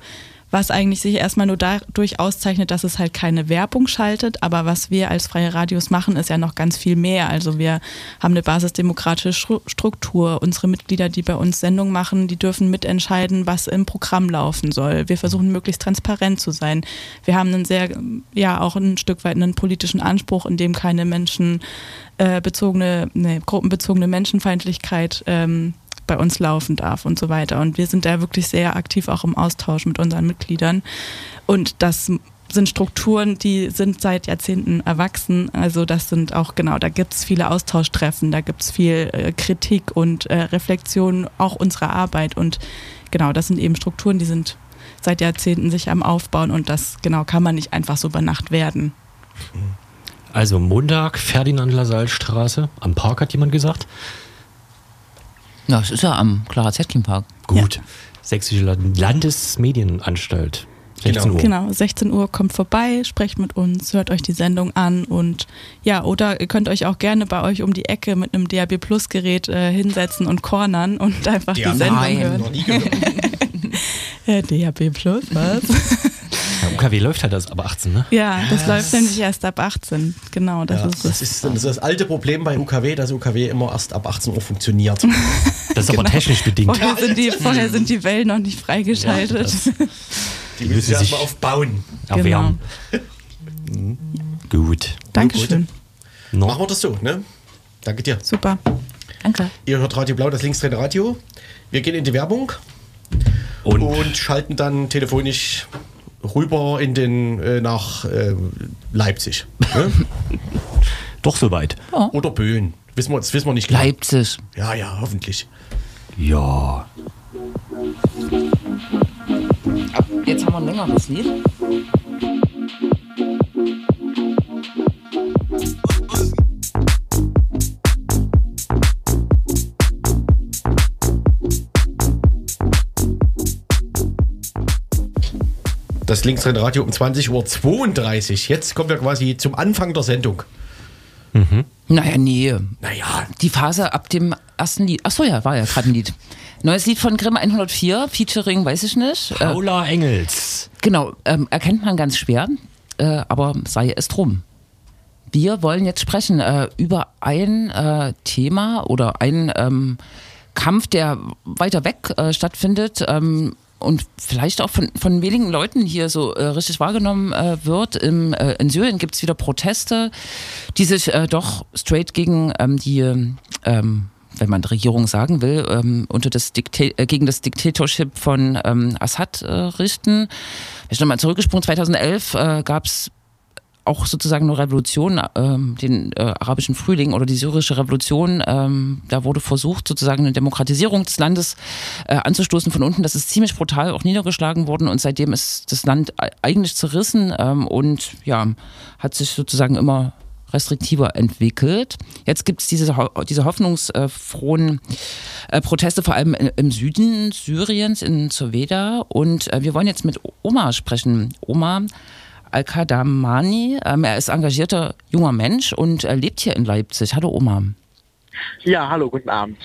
was eigentlich sich erstmal nur dadurch auszeichnet, dass es halt keine Werbung schaltet. Aber was wir als freie Radios machen, ist ja noch ganz viel mehr. Also wir haben eine basisdemokratische Stru- Struktur. Unsere Mitglieder, die bei uns Sendungen machen, die dürfen mitentscheiden, was im Programm laufen soll. Wir versuchen möglichst transparent zu sein. Wir haben einen sehr, ja, auch ein Stück weit einen politischen Anspruch, in dem keine Menschen äh, bezogene, nee, gruppenbezogene Menschenfeindlichkeit ähm, bei uns laufen darf und so weiter. Und wir sind da wirklich sehr aktiv auch im Austausch mit unseren Mitgliedern. Und das sind Strukturen, die sind seit Jahrzehnten erwachsen. Also das sind auch, genau, da gibt es viele Austauschtreffen, da gibt es viel äh, Kritik und äh, Reflexion auch unserer Arbeit. Und genau, das sind eben Strukturen, die sind seit Jahrzehnten sich am Aufbauen und das genau kann man nicht einfach so über Nacht werden. Also Montag, Ferdinand Lassalle-Straße, am Park hat jemand gesagt. Ja, das ist ja am Clara Zetkin Park. Gut. Sächsische Land- Landesmedienanstalt. 16 Genau. Uhr. Genau, 16 Uhr kommt vorbei, sprecht mit uns, hört euch die Sendung an und ja, oder ihr könnt euch auch gerne bei euch um die Ecke mit einem DAB Plus Gerät äh, hinsetzen und cornern und einfach die Ja, Sendung nein. hören. Noch nie gehört. DAB Plus, was? Ja, UKW läuft halt das ab 18, ne? ja, das läuft nämlich erst ab 18. Genau, das Ja, ist das es. ist das, ist das alte Problem bei UKW, dass UKW immer erst ab 18 Uhr funktioniert. Das ist aber technisch bedingt. Vorher sind, die, vorher sind die Wellen noch nicht freigeschaltet. Die müssen müssen sich erstmal aufbauen. Erwärmen. Gut. Dankeschön. No. Machen wir das so, ne? Danke dir. Super. Danke. Ihr hört Radio Blau, das linksdrehende Radio. Wir gehen in die Werbung Und, und schalten dann telefonisch rüber in den äh, nach äh, Leipzig. Ne? doch soweit. Oder Böen. Wissen wir, das wissen wir nicht genau. Leipzig. Ja, ja, hoffentlich. Ja. Jetzt haben wir ein längeres Lied. Das linksdrehende Radio um 20.32 Uhr. Jetzt kommen wir quasi zum Anfang der Sendung. Naja, nee. Naja, Die Phase ab dem ersten Lied. Achso, ja, war ja gerade ein Lied. Neues Lied von Grimm 104, featuring, weiß ich nicht. Äh, Paula Engels. genau, ähm, erkennt man ganz schwer, äh, aber sei es drum. Wir wollen jetzt sprechen äh, über ein äh, Thema oder einen ähm, Kampf, der weiter weg äh, stattfindet ähm, und vielleicht auch von, von wenigen Leuten hier so äh, richtig wahrgenommen äh, wird. Im, äh, in Syrien gibt es wieder Proteste, die sich äh, doch straight gegen ähm, die, ähm, wenn man Regierung sagen will, ähm, unter das Dikta äh, gegen das Diktatorship von ähm, Assad äh, richten. Ich nochmal zurückgesprungen, 2011 äh, gab es auch sozusagen eine Revolution, ähm, den äh, arabischen Frühling oder die syrische Revolution. Ähm, da wurde versucht, sozusagen eine Demokratisierung des Landes äh, anzustoßen von unten. Das ist ziemlich brutal auch niedergeschlagen worden und seitdem ist das Land eigentlich zerrissen ähm, und ja, hat sich sozusagen immer restriktiver entwickelt. Jetzt gibt es diese, diese hoffnungsfrohen äh, Proteste, vor allem im Süden Syriens, in Zoveda. Und äh, wir wollen jetzt mit Oma sprechen. Oma Al-Kadamani, ähm, er ist engagierter junger Mensch und er lebt hier in Leipzig. Hallo Oma. Ja, hallo, guten Abend.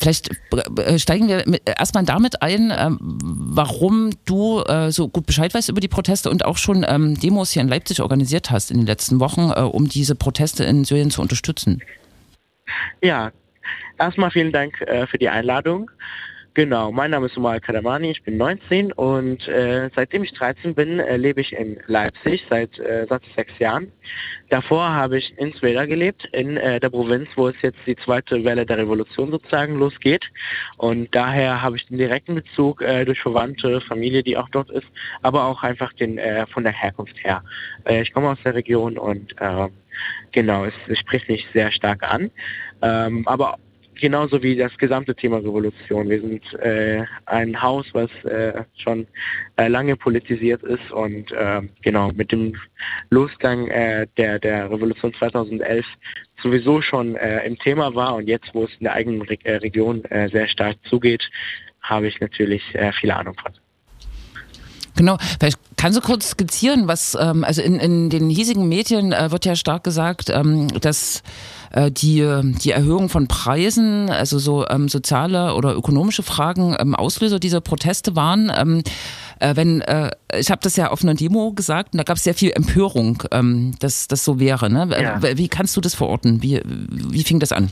Vielleicht äh, steigen wir erstmal damit ein, ähm, warum du äh, so gut Bescheid weißt über die Proteste und auch schon ähm, Demos hier in Leipzig organisiert hast in den letzten Wochen, äh, um diese Proteste in Syrien zu unterstützen. Ja, erstmal vielen Dank für die Einladung. Genau, mein Name ist Umar Kadamani, ich bin 19 und äh, seitdem ich 13 bin, äh, lebe ich in Leipzig seit, äh, seit sechs Jahren. Davor habe ich in Sveda gelebt, in äh, der Provinz, wo es jetzt die zweite Welle der Revolution sozusagen losgeht. Und daher habe ich den direkten Bezug äh, durch Verwandte, Familie, die auch dort ist, aber auch einfach den äh, von der Herkunft her. Äh, ich komme aus der Region und äh, genau, es, es spricht mich sehr stark an. Ähm, aber genauso wie das gesamte Thema Revolution. Wir sind äh, ein Haus, was äh, schon äh, lange politisiert ist und äh, genau mit dem Losgang äh, der, der Revolution 2011 sowieso schon äh, im Thema war und jetzt, wo es in der eigenen Re Region sehr stark zugeht, habe ich natürlich viele Ahnung von. Genau, vielleicht kannst du kurz skizzieren, was, ähm, also in, in den hiesigen Medien äh, wird ja stark gesagt, ähm, dass äh, die, die Erhöhung von Preisen, also so ähm, soziale oder ökonomische Fragen ähm, Auslöser dieser Proteste waren. Ähm, äh, wenn äh, ich habe das ja auf einer Demo gesagt und da gab es sehr viel Empörung, ähm, dass das so wäre. Ne? Ja. Wie kannst du das verorten? Wie, wie fing das an?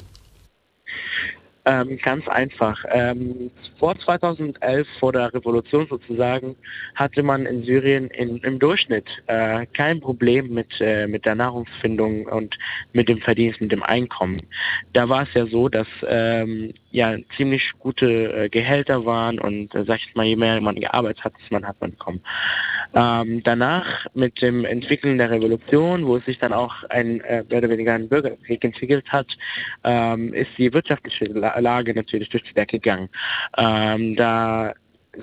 Ähm, ganz einfach. Ähm, vor 2011, vor der Revolution sozusagen, hatte man in Syrien in, im Durchschnitt äh, kein Problem mit, äh, mit der Nahrungsfindung und mit dem Verdienst, mit dem Einkommen. Da war es ja so, dass ähm, ja ziemlich gute äh, Gehälter waren und äh, sag ich mal, je mehr man gearbeitet hat, man hat man bekommen. Ähm, danach mit dem Entwickeln der Revolution, wo es sich dann auch ein äh, mehr oder weniger ein Bürgerkrieg entwickelt hat, ähm, ist die wirtschaftliche Lage natürlich durch die Decke gegangen. Ähm, da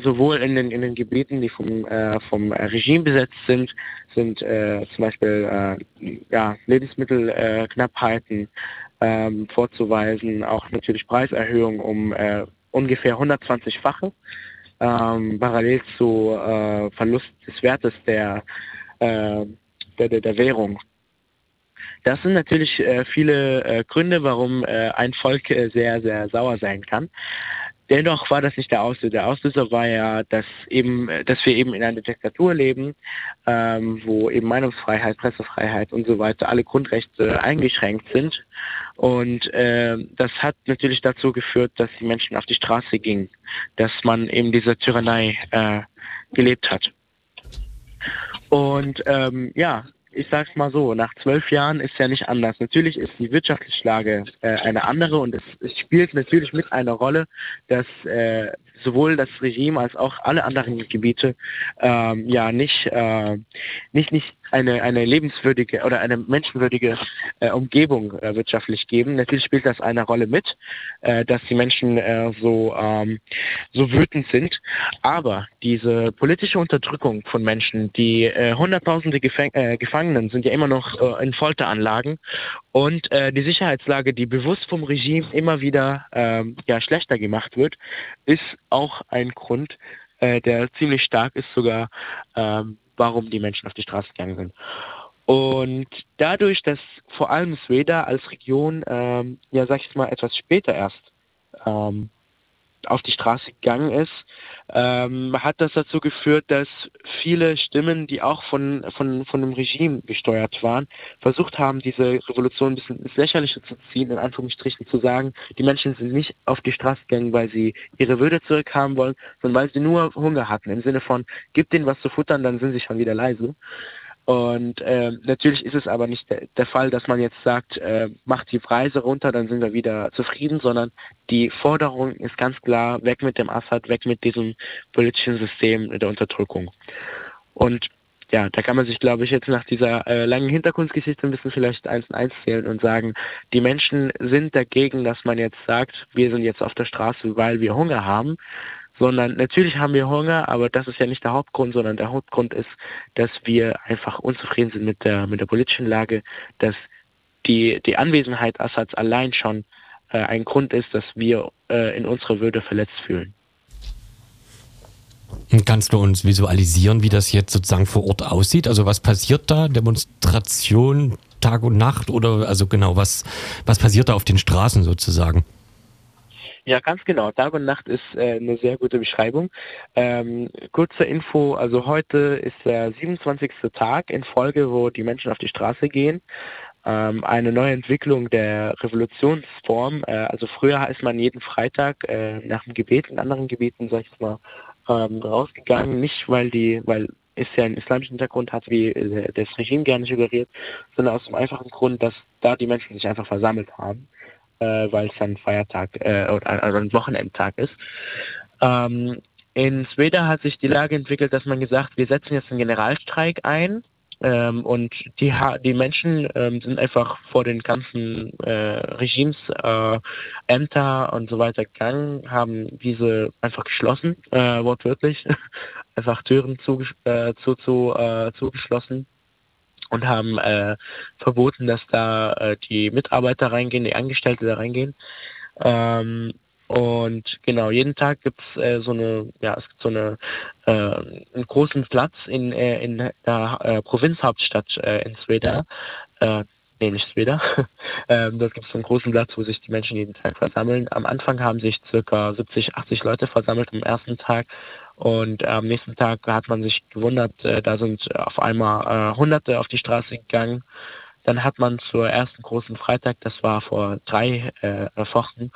sowohl in den, in den Gebieten, die vom, äh, vom Regime besetzt sind, sind äh, zum Beispiel äh, ja, Lebensmittelknappheiten ähm, vorzuweisen, auch natürlich Preiserhöhungen um äh, ungefähr 120-fache, ähm, parallel zu äh, Verlust des Wertes der, äh, der, der, der Währung. Das sind natürlich äh, viele äh, Gründe, warum äh, ein Volk äh, sehr, sehr sauer sein kann. Dennoch war das nicht der Auslöser. Der Auslöser war ja, dass eben, dass wir eben in einer Diktatur leben, ähm, wo eben Meinungsfreiheit, Pressefreiheit und so weiter, alle Grundrechte eingeschränkt sind. Und äh, das hat natürlich dazu geführt, dass die Menschen auf die Straße gingen, dass man eben diese Tyrannei äh, gelebt hat. Und ähm, ja, ich sag's mal so, nach zwölf Jahren ist ja nicht anders. Natürlich ist die wirtschaftliche Lage äh, eine andere und es, es, spielt natürlich mit einer Rolle, dass äh, sowohl das Regime als auch alle anderen Gebiete ähm, ja nicht, äh, nicht, nicht eine, eine lebenswürdige oder eine menschenwürdige äh, Umgebung äh, wirtschaftlich geben. Natürlich spielt das eine Rolle mit, äh, dass die Menschen äh, so, ähm, so wütend sind. Aber diese politische Unterdrückung von Menschen, die äh, hunderttausende Gefäng äh, Gefangenen sind ja immer noch in Folteranlagen und die Sicherheitslage, die bewusst vom Regime immer wieder äh, ja, schlechter gemacht wird, ist auch ein Grund, der ziemlich stark ist sogar, ähm, warum die Menschen auf die Straße gegangen sind. Und dadurch, dass vor allem Sveda als Region, ähm, ja sag ich mal, etwas später erst ähm, auf die Straße gegangen ist, ähm, hat das dazu geführt, dass viele Stimmen, die auch von, von, von dem Regime gesteuert waren, versucht haben, diese Revolution ein bisschen ins Lächerliche zu ziehen, in Anführungsstrichen zu sagen, die Menschen sind nicht auf die Straße gegangen, weil sie ihre Würde zurückhaben wollen, sondern weil sie nur Hunger hatten, im Sinne von, gib denen was zu futtern, dann sind sie schon wieder leise. Und äh, natürlich ist es aber nicht der, der Fall, dass man jetzt sagt, äh, macht die Preise runter, dann sind wir wieder zufrieden, sondern die Forderung ist ganz klar, weg mit dem Assad, weg mit diesem politischen System der Unterdrückung. Und ja, da kann man sich, glaube ich, jetzt nach dieser äh, langen Hintergrundgeschichte ein bisschen vielleicht eins und eins zählen und sagen, die Menschen sind dagegen, dass man jetzt sagt, wir sind jetzt auf der Straße, weil wir Hunger haben, sondern natürlich haben wir Hunger, aber das ist ja nicht der Hauptgrund, sondern der Hauptgrund ist, dass wir einfach unzufrieden sind mit der, mit der politischen Lage, dass die, die Anwesenheit Assads allein schon äh, ein Grund ist, dass wir äh, in unserer Würde verletzt fühlen. Kannst du uns visualisieren, wie das jetzt sozusagen vor Ort aussieht? Also was passiert da? Demonstration Tag und Nacht oder also genau, was, was passiert da auf den Straßen sozusagen? Ja, ganz genau. Tag und Nacht ist äh, eine sehr gute Beschreibung. Ähm, kurze Info, also heute ist der 27. Tag in Folge, wo die Menschen auf die Straße gehen. Ähm, eine neue Entwicklung der Revolutionsform. Äh, also früher ist man jeden Freitag äh, nach dem Gebet in anderen Gebieten, sag ich mal, ähm, rausgegangen. Nicht, weil die, weil es ja einen islamischen Hintergrund hat, wie äh, das Regime gerne suggeriert, sondern aus dem einfachen Grund, dass da die Menschen sich einfach versammelt haben äh, weil es ein Feiertag äh, oder also ein Wochenendtag ist. Ähm, in Sweden hat sich die Lage entwickelt, dass man gesagt, wir setzen jetzt einen Generalstreik ein ähm, und die, die Menschen ähm, sind einfach vor den ganzen äh, Regimes, äh, Ämter und so weiter gegangen, haben diese einfach geschlossen, äh, wortwörtlich, einfach Türen zu, äh, zu, zu, äh, zugeschlossen und haben äh, verboten, dass da äh, die Mitarbeiter reingehen, die Angestellte da reingehen. Ähm, und genau, jeden Tag gibt's äh, so eine, ja, es gibt so eine, äh, einen großen Platz in, äh, in der äh, Provinzhauptstadt äh, in Sveda, äh, nicht Sveda, ähm, dort gibt es einen großen Platz, wo sich die Menschen jeden Tag versammeln. Am Anfang haben sich circa 70, 80 Leute versammelt am ersten Tag und am nächsten Tag hat man sich gewundert, äh, da sind auf einmal äh, Hunderte auf die Straße gegangen. Dann hat man zur ersten großen Freitag, das war vor drei äh, Wochen,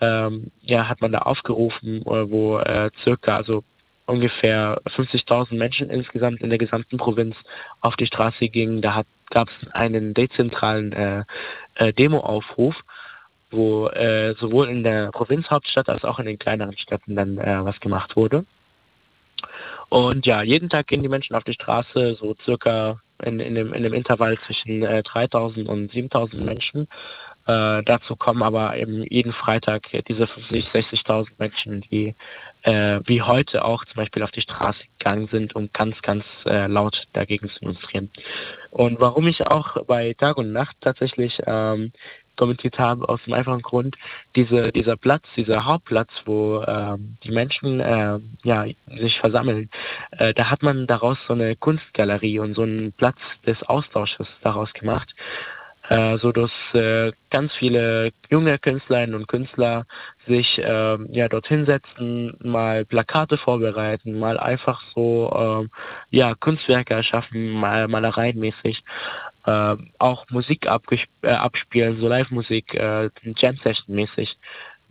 ähm, ja, hat man da aufgerufen, äh, wo äh, circa, also ungefähr 50.000 Menschen insgesamt in der gesamten Provinz auf die Straße gingen. Da gab es einen dezentralen äh, äh, Demoaufruf, wo äh, sowohl in der Provinzhauptstadt als auch in den kleineren Städten dann äh, was gemacht wurde. Und ja, jeden Tag gehen die Menschen auf die Straße, so circa in, in, dem, in dem Intervall zwischen äh, 3000 und 7000 Menschen. Äh, dazu kommen aber eben jeden Freitag diese 50, 60.000 Menschen, die äh, wie heute auch zum Beispiel auf die Straße gegangen sind, um ganz, ganz äh, laut dagegen zu demonstrieren. Und warum ich auch bei Tag und Nacht tatsächlich ähm, kommentiert habe, aus dem einfachen Grund, diese, dieser Platz, dieser Hauptplatz, wo äh, die Menschen äh, ja, sich versammeln, äh, da hat man daraus so eine Kunstgalerie und so einen Platz des Austausches daraus gemacht äh, so dass äh, ganz viele junge Künstlerinnen und Künstler sich äh, ja dorthin setzen, mal Plakate vorbereiten, mal einfach so äh, ja Kunstwerke erschaffen, mal Malereien mäßig äh, auch Musik äh, abspielen, so Live-Musik, äh, Jam-Session mäßig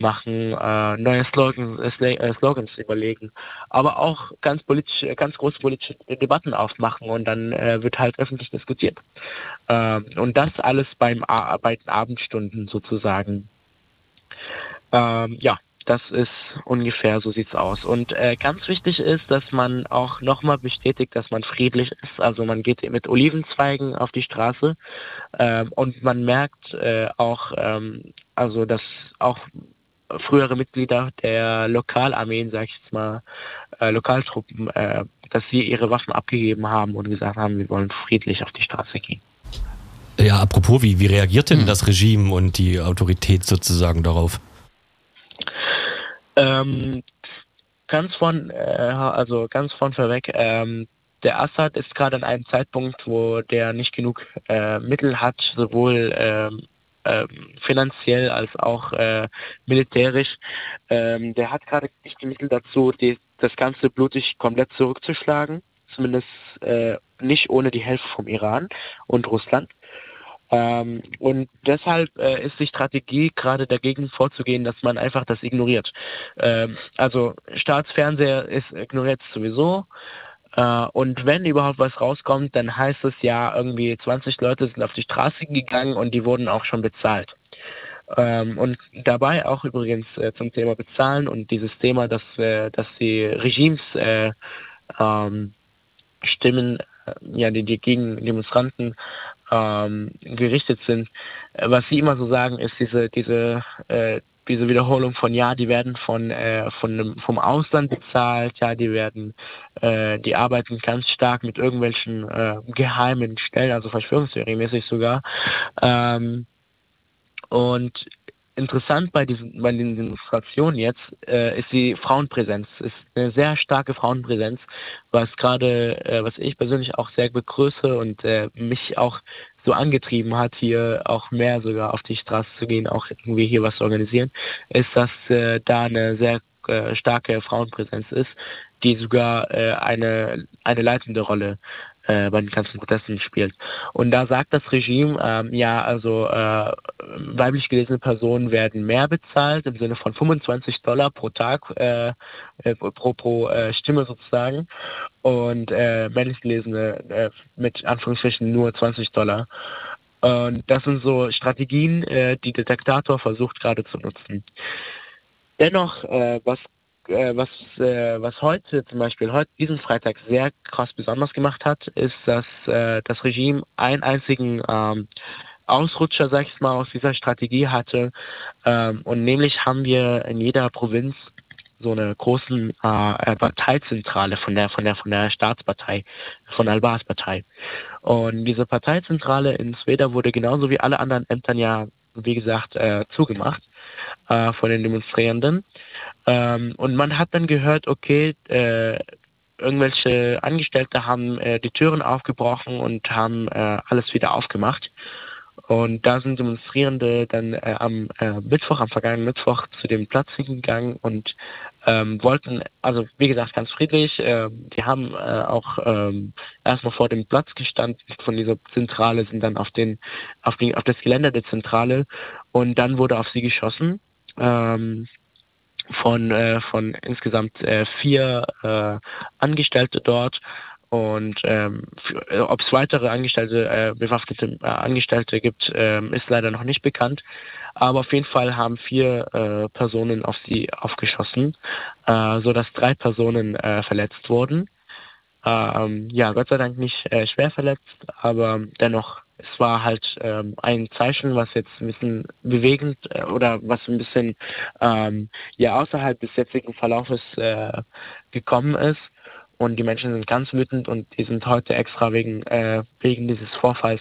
machen, äh, neue Slogans, äh, äh, Slogans überlegen, aber auch ganz politisch, ganz große politische Debatten aufmachen und dann äh, wird halt öffentlich diskutiert. Äh, und das alles beim bei den Abendstunden sozusagen. Ähm, ja, das ist ungefähr, so sieht's aus. Und äh, ganz wichtig ist, dass man auch nochmal bestätigt, dass man friedlich ist. Also man geht mit Olivenzweigen auf die Straße äh, und man merkt äh, auch, ähm, also dass auch frühere Mitglieder der Lokalarmeen, sag ich jetzt mal, äh, Lokaltruppen, äh, dass sie ihre Waffen abgegeben haben und gesagt haben, wir wollen friedlich auf die Straße gehen. Ja, apropos, wie, wie reagiert denn hm. das Regime und die Autorität sozusagen darauf? Ähm, ganz von, äh, also ganz von vorweg, ähm, der Assad ist gerade an einem Zeitpunkt, wo der nicht genug äh, Mittel hat, sowohl ähm, äh, finanziell als auch äh, militärisch. Ähm, der hat gerade nicht die Mittel dazu, die, das Ganze blutig komplett zurückzuschlagen, zumindest äh, nicht ohne die Hilfe vom Iran und Russland. Ähm, und deshalb äh, ist die Strategie gerade dagegen vorzugehen, dass man einfach das ignoriert. Ähm, also Staatsfernseher ist ignoriert sowieso. Uh, und wenn überhaupt was rauskommt, dann heißt es ja, irgendwie 20 Leute sind auf die Straße gegangen und die wurden auch schon bezahlt. Ähm, und dabei auch übrigens äh, zum Thema Bezahlen und dieses Thema, dass, äh, dass die Regimes äh, ähm, Stimmen ja, die, die gegen Demonstranten ähm, gerichtet sind. Äh, was sie immer so sagen, ist diese, diese, äh, diese Wiederholung von ja, die werden von, äh, von vom Ausland bezahlt, ja, die werden, äh, die arbeiten ganz stark mit irgendwelchen äh, geheimen Stellen, also Verschwörungstheorie-mäßig sogar. Ähm, und interessant bei diesen, bei den Demonstrationen jetzt äh, ist die Frauenpräsenz. Ist eine sehr starke Frauenpräsenz, was gerade, äh, was ich persönlich auch sehr begrüße und äh, mich auch so angetrieben hat, hier auch mehr sogar auf die Straße zu gehen, auch irgendwie hier was zu organisieren, ist, dass äh, da eine sehr äh, starke Frauenpräsenz ist, die sogar äh, eine, eine leitende Rolle äh, bei den ganzen Protesten spielt. Und da sagt das Regime, ähm, ja, also äh, weiblich gelesene Personen werden mehr bezahlt, im Sinne von 25 Dollar pro Tag, äh, äh, pro, pro äh, Stimme sozusagen, und äh, männlich gelesene mit Anführungsstrichen nur 20 Dollar. Und das sind so Strategien, die der Diktator versucht gerade zu nutzen. Dennoch, was äh, was, äh, was heute zum Beispiel, heute diesen Freitag sehr krass besonders gemacht hat, ist, dass äh, das Regime einen einzigen ähm, Ausrutscher, sag ich mal, aus dieser Strategie hatte. Ähm, und nämlich haben wir in jeder Provinz so eine großen äh, Parteizentrale von der von der von der Staatspartei, von Albas Partei. Und diese Parteizentrale in Sveda wurde genauso wie alle anderen Ämtern ja, wie gesagt, äh, zugemacht äh, von den Demonstrierenden. Ähm, und man hat dann gehört, okay, äh, irgendwelche Angestellte haben äh, die Türen aufgebrochen und haben äh, alles wieder aufgemacht. Und da sind Demonstrierende dann äh, am Mittwoch, am vergangenen Mittwoch zu dem Platz hingegangen und ähm, wollten, also wie gesagt, ganz friedlich, äh, die haben äh, auch ähm, erstmal vor dem Platz gestanden. Von dieser Zentrale, sind dann auf den, auf, die, auf das Gelände der Zentrale. Und dann wurde auf sie geschossen. Ähm, von, äh, von insgesamt äh, vier äh, Angestellte dort und ähm, äh, ob es weitere Angestellte, äh, bewaffnete äh, Angestellte gibt, ähm, ist leider noch nicht bekannt. Aber auf jeden Fall haben vier äh, Personen auf sie aufgeschossen, äh, sodass drei Personen äh, verletzt wurden. Ähm, ja, Gott sei Dank nicht äh, schwer verletzt, aber dennoch es war halt ähm, ein Zeichen, was jetzt ein bisschen bewegend äh, oder was ein bisschen ähm, ja außerhalb des jetzigen Verlaufes äh, gekommen ist. Und die Menschen sind ganz wütend und die sind heute extra wegen, äh, wegen dieses Vorfalls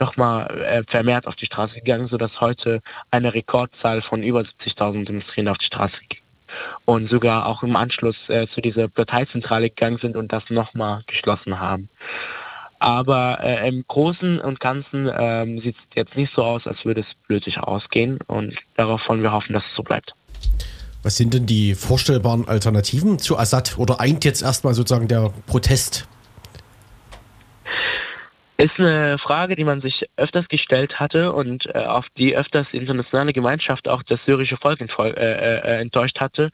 nochmal äh, vermehrt auf die Straße gegangen, sodass heute eine Rekordzahl von über 70.000 Demonstrierenden auf die Straße ging. Und sogar auch im Anschluss äh, zu dieser Parteizentrale gegangen sind und das nochmal geschlossen haben. Aber äh, im Großen und Ganzen ähm, sieht es jetzt nicht so aus, als würde es blödig ausgehen. Und darauf wollen wir hoffen, dass es so bleibt. Was sind denn die vorstellbaren Alternativen zu Assad? Oder eint jetzt erstmal sozusagen der Protest ist eine Frage, die man sich öfters gestellt hatte und äh, auf die öfters die internationale Gemeinschaft auch das syrische Volk äh, äh, enttäuscht hatte.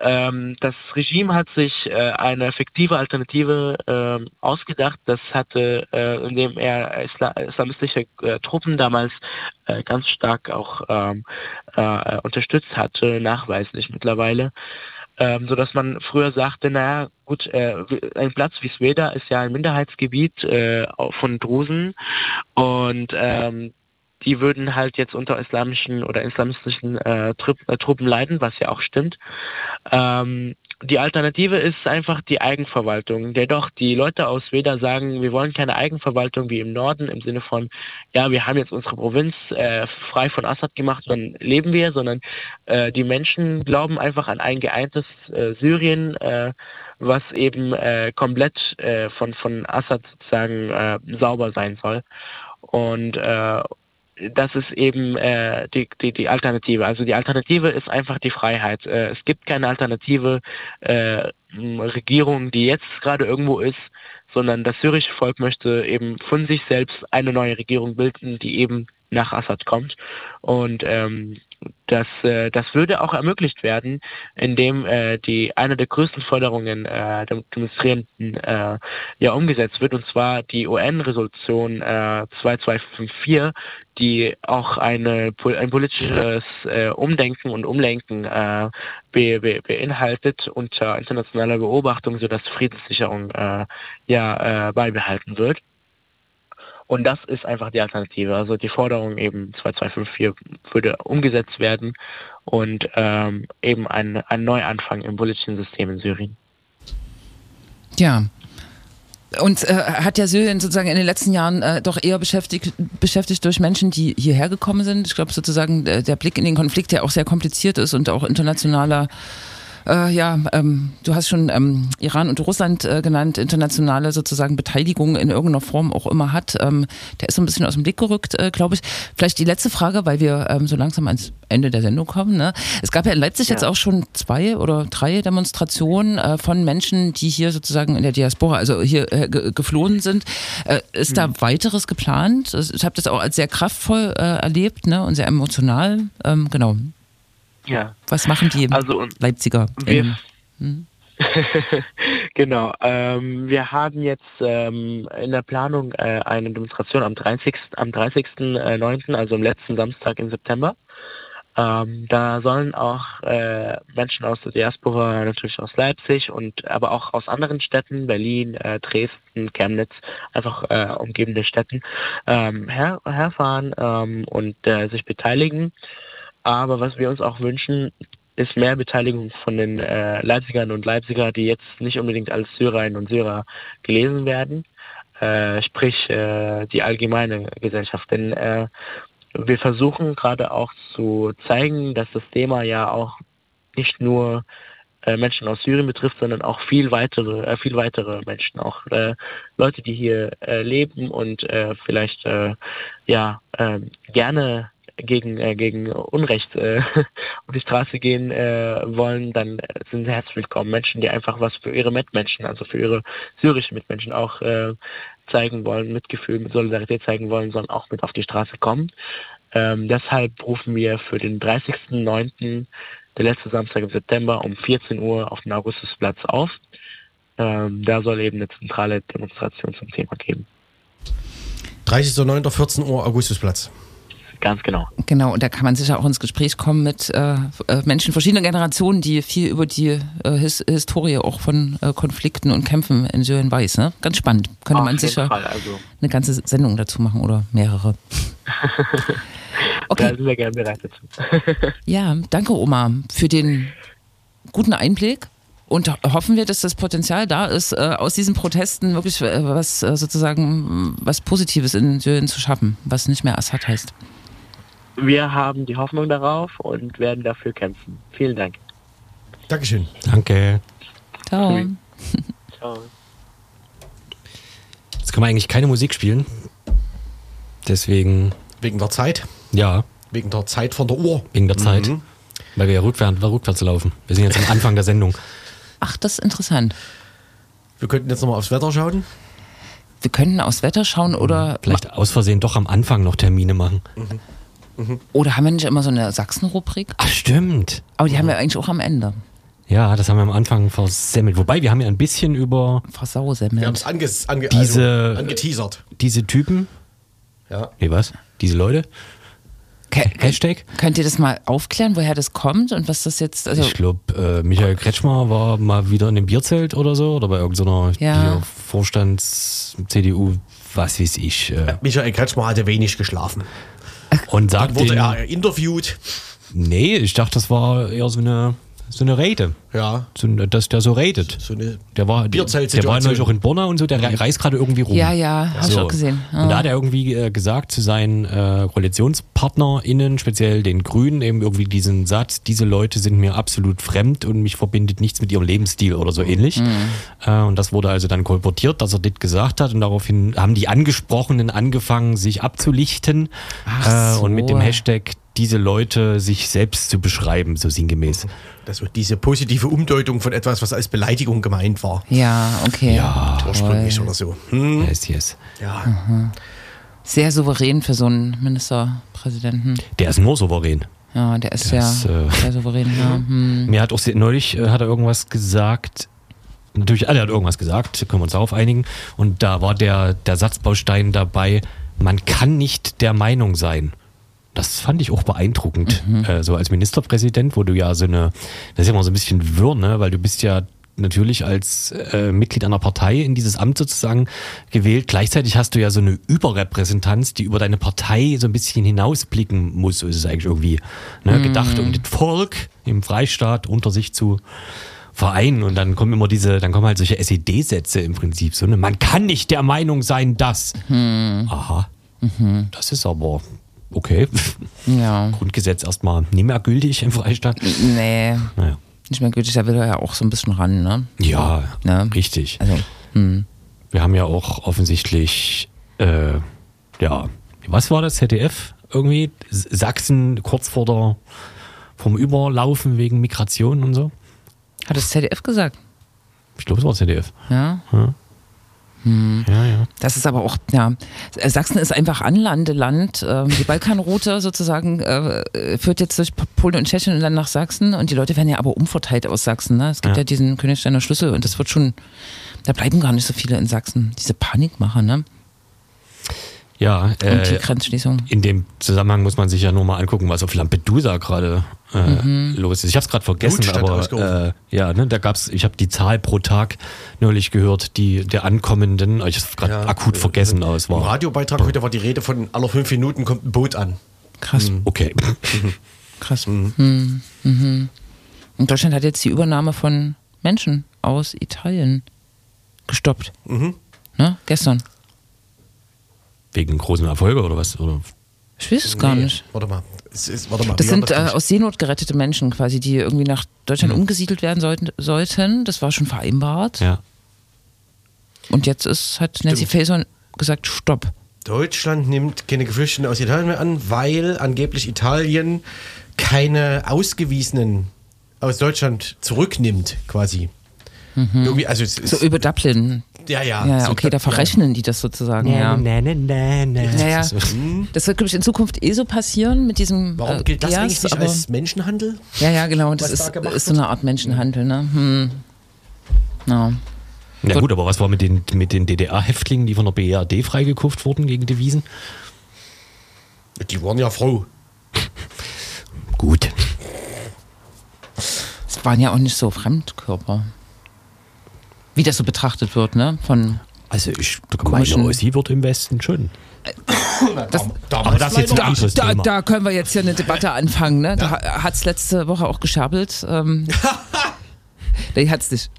Ähm, das Regime hat sich äh, eine effektive Alternative ähm, ausgedacht. Das hatte, äh, indem er Isla islamistische äh, Truppen damals ganz stark auch ähm, unterstützt hatte, nachweislich mittlerweile ähm, so dass man früher sagte, naja, gut, äh, ein Platz wie Sveda ist ja ein Minderheitsgebiet äh, von Drusen. Und ähm, die würden halt jetzt unter islamischen oder islamistischen äh, Truppen leiden, was ja auch stimmt. Ähm, die Alternative ist einfach die Eigenverwaltung. Dennoch die Leute aus Weda sagen, wir wollen keine Eigenverwaltung wie im Norden im Sinne von, ja, wir haben jetzt unsere Provinz äh, frei von Assad gemacht, dann leben wir, sondern äh, die Menschen glauben einfach an ein geeintes äh, Syrien, äh, was eben äh, komplett äh, von, von Assad sozusagen sauber sein soll. Und das ist eben äh, die, die, die Alternative. Also die Alternative ist einfach die Freiheit. Äh, es gibt keine alternative äh, Regierung, die jetzt gerade irgendwo ist, sondern das syrische Volk möchte eben von sich selbst eine neue Regierung bilden, die eben nach Assad kommt. Und ähm, das, äh, das würde auch ermöglicht werden, indem äh, die eine der größten Forderungen äh, der Demonstrierenden äh, ja umgesetzt wird, und zwar die UN-Resolution äh, 2254, die auch eine, ein politisches äh, Umdenken und Umlenken äh, be, be, beinhaltet unter internationaler Beobachtung, sodass Friedenssicherung äh, ja äh, beibehalten wird. Und das ist einfach die Alternative. Also die Forderung eben 2254 würde umgesetzt werden und ähm, eben ein, ein Neuanfang im politischen System in Syrien. Ja, und äh, hat ja Syrien sozusagen in den letzten Jahren äh, doch eher beschäftigt, beschäftigt durch Menschen, die hierher gekommen sind. Ich glaube sozusagen der, der Blick in den Konflikt, der auch sehr kompliziert ist und auch internationaler äh, ja, ähm, du hast schon ähm, Iran und Russland äh, genannt, internationale sozusagen Beteiligung in irgendeiner Form auch immer hat. Ähm, der ist so ein bisschen aus dem Blick gerückt, äh, glaube ich. Vielleicht die letzte Frage, weil wir ähm, so langsam ans Ende der Sendung kommen. Ne? Es gab ja in Leipzig ja. jetzt auch schon zwei oder drei Demonstrationen äh, von Menschen, die hier sozusagen in der Diaspora, also hier äh, geflohen sind. Äh, ist mhm. da weiteres geplant? Ich habe das auch als sehr kraftvoll erlebt ne? und sehr emotional. Ähm, genau. Ja. Was machen die also, Leipziger? Wir, hm? genau. Ähm, wir haben jetzt ähm, in der Planung äh, eine Demonstration am 30. am 30.09., äh, also am letzten Samstag im September. Ähm, da sollen auch äh, Menschen aus der Diaspora, natürlich aus Leipzig und aber auch aus anderen Städten, Berlin, äh, Dresden, Chemnitz, einfach äh, umgebende Städten, ähm, her herfahren ähm, und äh, sich beteiligen. Aber was wir uns auch wünschen, ist mehr Beteiligung von den äh, Leipzigern und Leipziger, die jetzt nicht unbedingt als Syrerinnen und Syrer gelesen werden, äh, sprich äh, die allgemeine Gesellschaft. Denn äh, wir versuchen gerade auch zu zeigen, dass das Thema ja auch nicht nur äh, Menschen aus Syrien betrifft, sondern auch viel weitere, äh, viel weitere Menschen, auch äh, Leute, die hier äh, leben und äh, vielleicht äh, ja äh, gerne gegen, äh, gegen Unrecht äh, auf die Straße gehen äh, wollen, dann sind sie herzlich willkommen. Menschen, die einfach was für ihre Mitmenschen, also für ihre syrischen Mitmenschen auch äh, zeigen wollen, Mitgefühl, mit Solidarität zeigen wollen, sollen auch mit auf die Straße kommen. Ähm, deshalb rufen wir für den 30.09., der letzte Samstag im September um 14 Uhr auf dem Augustusplatz auf. Ähm, da soll eben eine zentrale Demonstration zum Thema geben. 30.09. 14 Uhr Augustusplatz. Ganz genau. Genau, und da kann man sicher auch ins Gespräch kommen mit äh, äh, Menschen verschiedener Generationen, die viel über die äh, His Historie auch von äh, Konflikten und Kämpfen in Syrien weiß. Ne? Ganz spannend. Könnte Auf man sicher also. eine ganze Sendung dazu machen oder mehrere. Okay. Da sind wir gerne bereit dazu. ja, danke Oma für den guten Einblick. Und hoffen wir, dass das Potenzial da ist, äh, aus diesen Protesten wirklich äh, was sozusagen was Positives in Syrien zu schaffen, was nicht mehr Assad heißt. Wir haben die Hoffnung darauf und werden dafür kämpfen. Vielen Dank. Dankeschön. Danke. Ciao. Ciao. Jetzt können wir eigentlich keine Musik spielen. Deswegen. Wegen der Zeit? Ja. Wegen der Zeit von der Uhr. Wegen der Zeit. Mhm. Weil wir ja rückwärts, rückwärts laufen. Wir sind jetzt am Anfang der Sendung. Ach, das ist interessant. Wir könnten jetzt nochmal aufs Wetter schauen. Wir könnten aufs Wetter schauen oder. Vielleicht aus Versehen doch am Anfang noch Termine machen. Mhm. Mhm. Oder haben wir nicht immer so eine Sachsen-Rubrik? Ach, stimmt. Aber die haben wir eigentlich auch am Ende. Ja, das haben wir am Anfang versemmelt. Wobei, wir haben ja ein bisschen über. Versaussemmelt. Wir haben es ange, ange, diese, also angeteasert. Diese Typen. Ja. Nee, was? Diese Leute. Hashtag? Könnt ihr das mal aufklären, woher das kommt und was das jetzt. Also ich glaube, äh, Michael Kretschmer war mal wieder in einem Bierzelt oder so oder bei irgendeiner ja. Vorstands-CDU, was weiß ich. Äh. Michael Kretschmer hatte wenig geschlafen. Und sagt Dann wurde er interviewt. Nee, ich dachte, das war eher so eine so eine Rede. Ja. So, dass der so redet. So eine der war, der, der war neulich auch in Borna und so, der mhm. reist gerade irgendwie rum. Ja, ja, hast so. du auch gesehen. Ja. Und da hat er irgendwie äh, gesagt zu seinen äh, KoalitionspartnerInnen, speziell den Grünen, eben irgendwie diesen Satz, diese Leute sind mir absolut fremd und mich verbindet nichts mit ihrem Lebensstil oder so ähnlich. Mhm. Äh, und das wurde also dann kolportiert, dass er das gesagt hat und daraufhin haben die Angesprochenen angefangen, sich abzulichten Ach so. Äh, und mit dem Hashtag diese Leute sich selbst zu beschreiben, so sinngemäß. Das wird diese positive Umdeutung von etwas, was als Beleidigung gemeint war. Ja, okay. Ja, ursprünglich oder so. Hm. Yes, yes. Ja. Sehr souverän für so einen Ministerpräsidenten. Der ist nur souverän. Ja, der ist Der sehr, ist, äh, sehr souverän. Ja. Hm. Mir hat auch sehr, neulich äh, hat er irgendwas gesagt. Natürlich, alle hat irgendwas gesagt, können wir uns darauf einigen. Und da war der, der Satzbaustein dabei, man kann nicht der Meinung sein. Das fand ich auch beeindruckend. Äh, so als Ministerpräsident, wo du ja so eine, das ist ja immer so ein bisschen wirr, ne? weil du bist ja natürlich als äh, Mitglied einer Partei in dieses Amt sozusagen gewählt. Gleichzeitig hast du ja so eine Überrepräsentanz, die über deine Partei so ein bisschen hinausblicken muss. So ist es eigentlich irgendwie ne? gedacht, um das Volk im Freistaat unter sich zu vereinen. Und dann kommen immer diese, dann kommen halt solche SED-Sätze im Prinzip. So, ne? Man kann nicht der Meinung sein, dass. Aha. Das ist aber okay. ja. Grundgesetz erstmal nicht mehr gültig im Freistaat. Nee, Naja. nicht mehr gültig, da will er ja auch so ein bisschen ran, ne? Ja, Ne? richtig. Also, hm. Wir haben ja auch offensichtlich, äh, ja, was war das, ZDF irgendwie? Sachsen kurz vor der, vom Überlaufen wegen Migration und so. Hat das ZDF gesagt? Ich glaube, es war ZDF. Ja. Ja, ja. Das ist aber auch, ja, Sachsen ist einfach Anlandeland. Ähm, Die Balkanroute sozusagen äh, führt jetzt durch Polen und Tschechien und dann nach Sachsen und die Leute werden ja aber umverteilt aus Sachsen. Ne? Es gibt ja. Ja. diesen Königsteiner Schlüssel und das wird schon, da bleiben gar nicht so viele in Sachsen. Diese Panikmacher, ne? Ja, Und die äh, Grenzschließung. in dem Zusammenhang muss man sich ja nur mal angucken, was auf Lampedusa gerade äh, Mhm. los ist. Ich habe es gerade vergessen, Notstand aber äh, ja, ne, da gab's, ich habe die Zahl pro Tag neulich gehört, die der Ankommenden. Ich habe gerade Ja, akut äh, vergessen, aber es Im war Radiobeitrag heute war die Rede von aller fünf Minuten kommt ein Boot an. Krass, okay. krass. Mhm. Mhm. Und Deutschland hat jetzt die Übernahme von Menschen aus Italien gestoppt. Mhm. Ne? Gestern. Wegen großen Erfolge oder was? Oder? Ich weiß es gar Nee, nicht. Warte mal. Es ist, warte mal. Das sind äh, nicht? aus Seenot gerettete Menschen quasi, die irgendwie nach Deutschland umgesiedelt werden sollten, sollten. Das war schon vereinbart. Ja. Und jetzt ist, hat Nancy Faeser gesagt, stopp. Deutschland nimmt keine Geflüchteten aus Italien mehr an, weil angeblich Italien keine Ausgewiesenen aus Deutschland zurücknimmt, quasi. Irgendwie, also es ist, So über Dublin. Ja, ja. Ja, ja so okay, da ja. verrechnen die das sozusagen. Ja. Na, na, na, na. Naja, das wird, glaube ich, in Zukunft eh so passieren mit diesem. Warum äh, gilt das Dias, eigentlich nicht aber- als Menschenhandel? Ja, ja, genau. Das was da ist, ist so eine Art Menschenhandel, ne? Hm. Ja. Na gut, aber was war mit den, mit den DDR-Häftlingen, die von der BRD freigekauft wurden gegen Devisen? Die waren ja froh. Gut. Es waren ja auch nicht so Fremdkörper. Wie das so betrachtet wird, ne? Von. Also ich meine, Ossi wird im Westen schon. Das, Aber das jetzt ein da, anderes da, da können wir jetzt hier eine Debatte anfangen, ne? Da hat es letzte Woche auch gescherbelt. Ähm, nee, hat's nicht.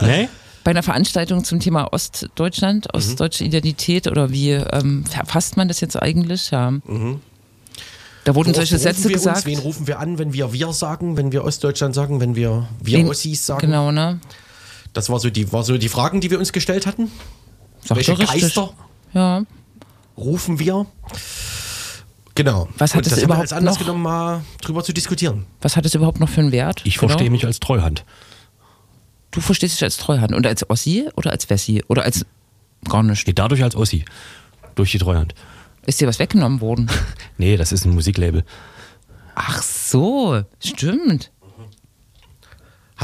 Nee? Bei einer Veranstaltung zum Thema Ostdeutschland, ostdeutsche Identität oder wie ähm, verfasst man das jetzt eigentlich? Ja. Da wurden Worauf solche Sätze wir gesagt. Uns? Wen rufen wir an, wenn wir wir sagen, wenn wir Ostdeutschland sagen, wenn wir wir Wen- Ossis sagen? Genau, ne? Das war so die war so die Fragen, die wir uns gestellt hatten. Sagt Welche er. Geister Ja. rufen wir? Genau. Was hat es überhaupt als Anlass noch? genommen, mal drüber zu diskutieren. Was hat es überhaupt noch für einen Wert? Ich Genau. verstehe mich als Treuhand. Du verstehst dich als Treuhand und als Ossi oder als Wessi oder als gar nicht. Nee, dadurch als Ossi. Durch die Treuhand. Ist dir was weggenommen worden? Nee, das ist ein Musiklabel. Ach so, stimmt.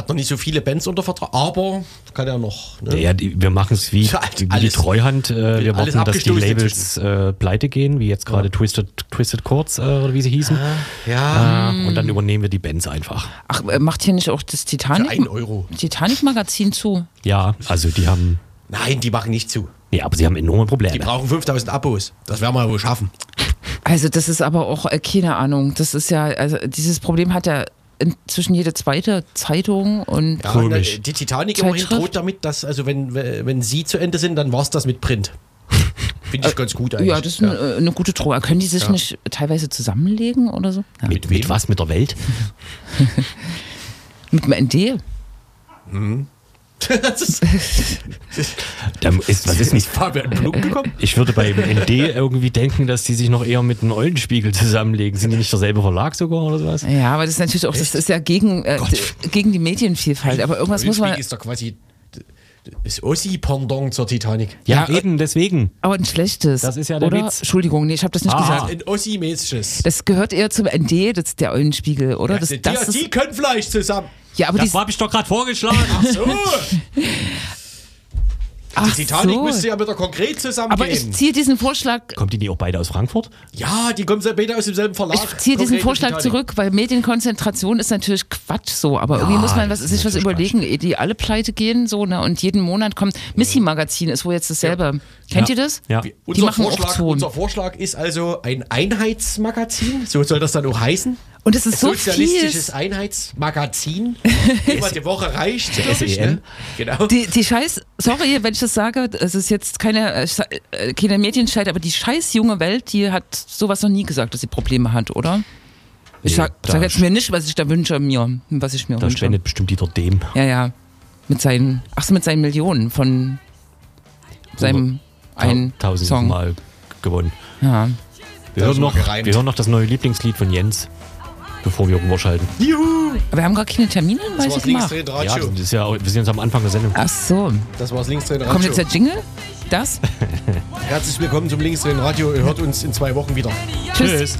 Hat noch nicht so viele Bands unter Vertrag, aber kann ja noch. Ne? Ja, die, wir machen es wie, Ja, wie die Treuhand. Äh, wir warten, dass die Labels äh, pleite gehen, wie jetzt gerade Twisted, Twisted Chords äh, oder wie sie hießen. Ja, Äh, und dann übernehmen wir die Bands einfach. Ach, äh, macht hier nicht auch das für Titanic, einen Euro. Titanic-Magazin zu? Ja, also die haben. Nein, die machen nicht zu. Ja, aber sie haben enorme Die Probleme. brauchen 5000 Abos. Das werden wir wohl schaffen. Also das ist aber auch, äh, keine Ahnung, das ist ja, also dieses Problem hat ja inzwischen jede zweite Zeitung und Ja, Komisch. na, Die Titanic immerhin droht damit, dass, also wenn, wenn sie zu Ende sind, dann war es das mit Print. Finde ich ganz gut eigentlich. ja, das ist Eine, äh, eine gute Drohung. Können die sich nicht teilweise zusammenlegen oder so? Ja. mit, mit was? Mit der Welt? Mit dem ND? das ist Da ist, was ist nicht. Fabian Blum gekommen. Ich würde bei ND irgendwie denken, dass die sich noch eher mit einem Eulenspiegel zusammenlegen. Sind die nicht derselbe Verlag sogar oder sowas? Ja, aber das ist natürlich auch, das ist ja gegen, äh, gegen die Medienvielfalt. Aber irgendwas muss man, ist doch quasi Das Ossi-Pendant zur Titanic. Ja, Ja, eben, deswegen. Aber ein schlechtes. Das ist ja der oder? Witz. Entschuldigung, nee, ich habe das nicht Ah. gesagt. Ein Ossi-mäßiges. Das gehört eher zum ND, das ist der Eulenspiegel, oder? Ja, Das, die, das die ist, können vielleicht zusammen. Ja, aber Das die, habe ich doch gerade vorgeschlagen. So. ach Die Titanic so. müsste ja wieder konkret zusammengehen. Aber ich ziehe diesen Vorschlag, Kommt die nicht auch beide aus Frankfurt? ja, die kommen beide aus demselben Verlag. ich ziehe diesen Vorschlag Titanic. zurück, weil Medienkonzentration ist natürlich Quatsch so, aber irgendwie muss man was, sich was überlegen, ehe die alle pleite gehen so, ne, und jeden Monat kommt, Missy Magazin ist wohl jetzt dasselbe. Kennt Ja. ihr das? Ja. Die Unser machen auch Vorschlag, Zonen. unser Vorschlag ist also ein Einheitsmagazin, so soll das dann auch heißen. Und es ist so Sozialistisches viel. Einheitsmagazin. Einmal die Woche reicht, ich, SEM. ne? Genau. Die, die Scheiß, sorry, wenn ich das sage, es ist jetzt keine, äh, äh, keine Medienscheid, aber die scheiß junge Welt, die hat sowas noch nie gesagt, dass sie Probleme hat, oder? Ich Nee, sag, da sag jetzt mir nicht, was ich da wünsche mir, was ich mir Da wünsche. spendet bestimmt Dieter Dem. Ja, ja. Mit seinen, ach so, mit seinen Millionen von seinem einen Tausend Song. Mal gewonnen. Ja. Wir Da hören, noch, wir hören noch das neue Lieblingslied von Jens, bevor wir rüber schalten. Juhu! Aber wir haben gar keine Termine, das weiß ich gemacht. Ja, das ist ja, wir sind uns am Anfang der Sendung. Ach so. Das war's Linksdrehen Radio. Kommt jetzt der Jingle? Das? Herzlich willkommen zum Linksdrehen Radio. Ihr hört uns in zwei Wochen wieder. Tschüss. Tschüss.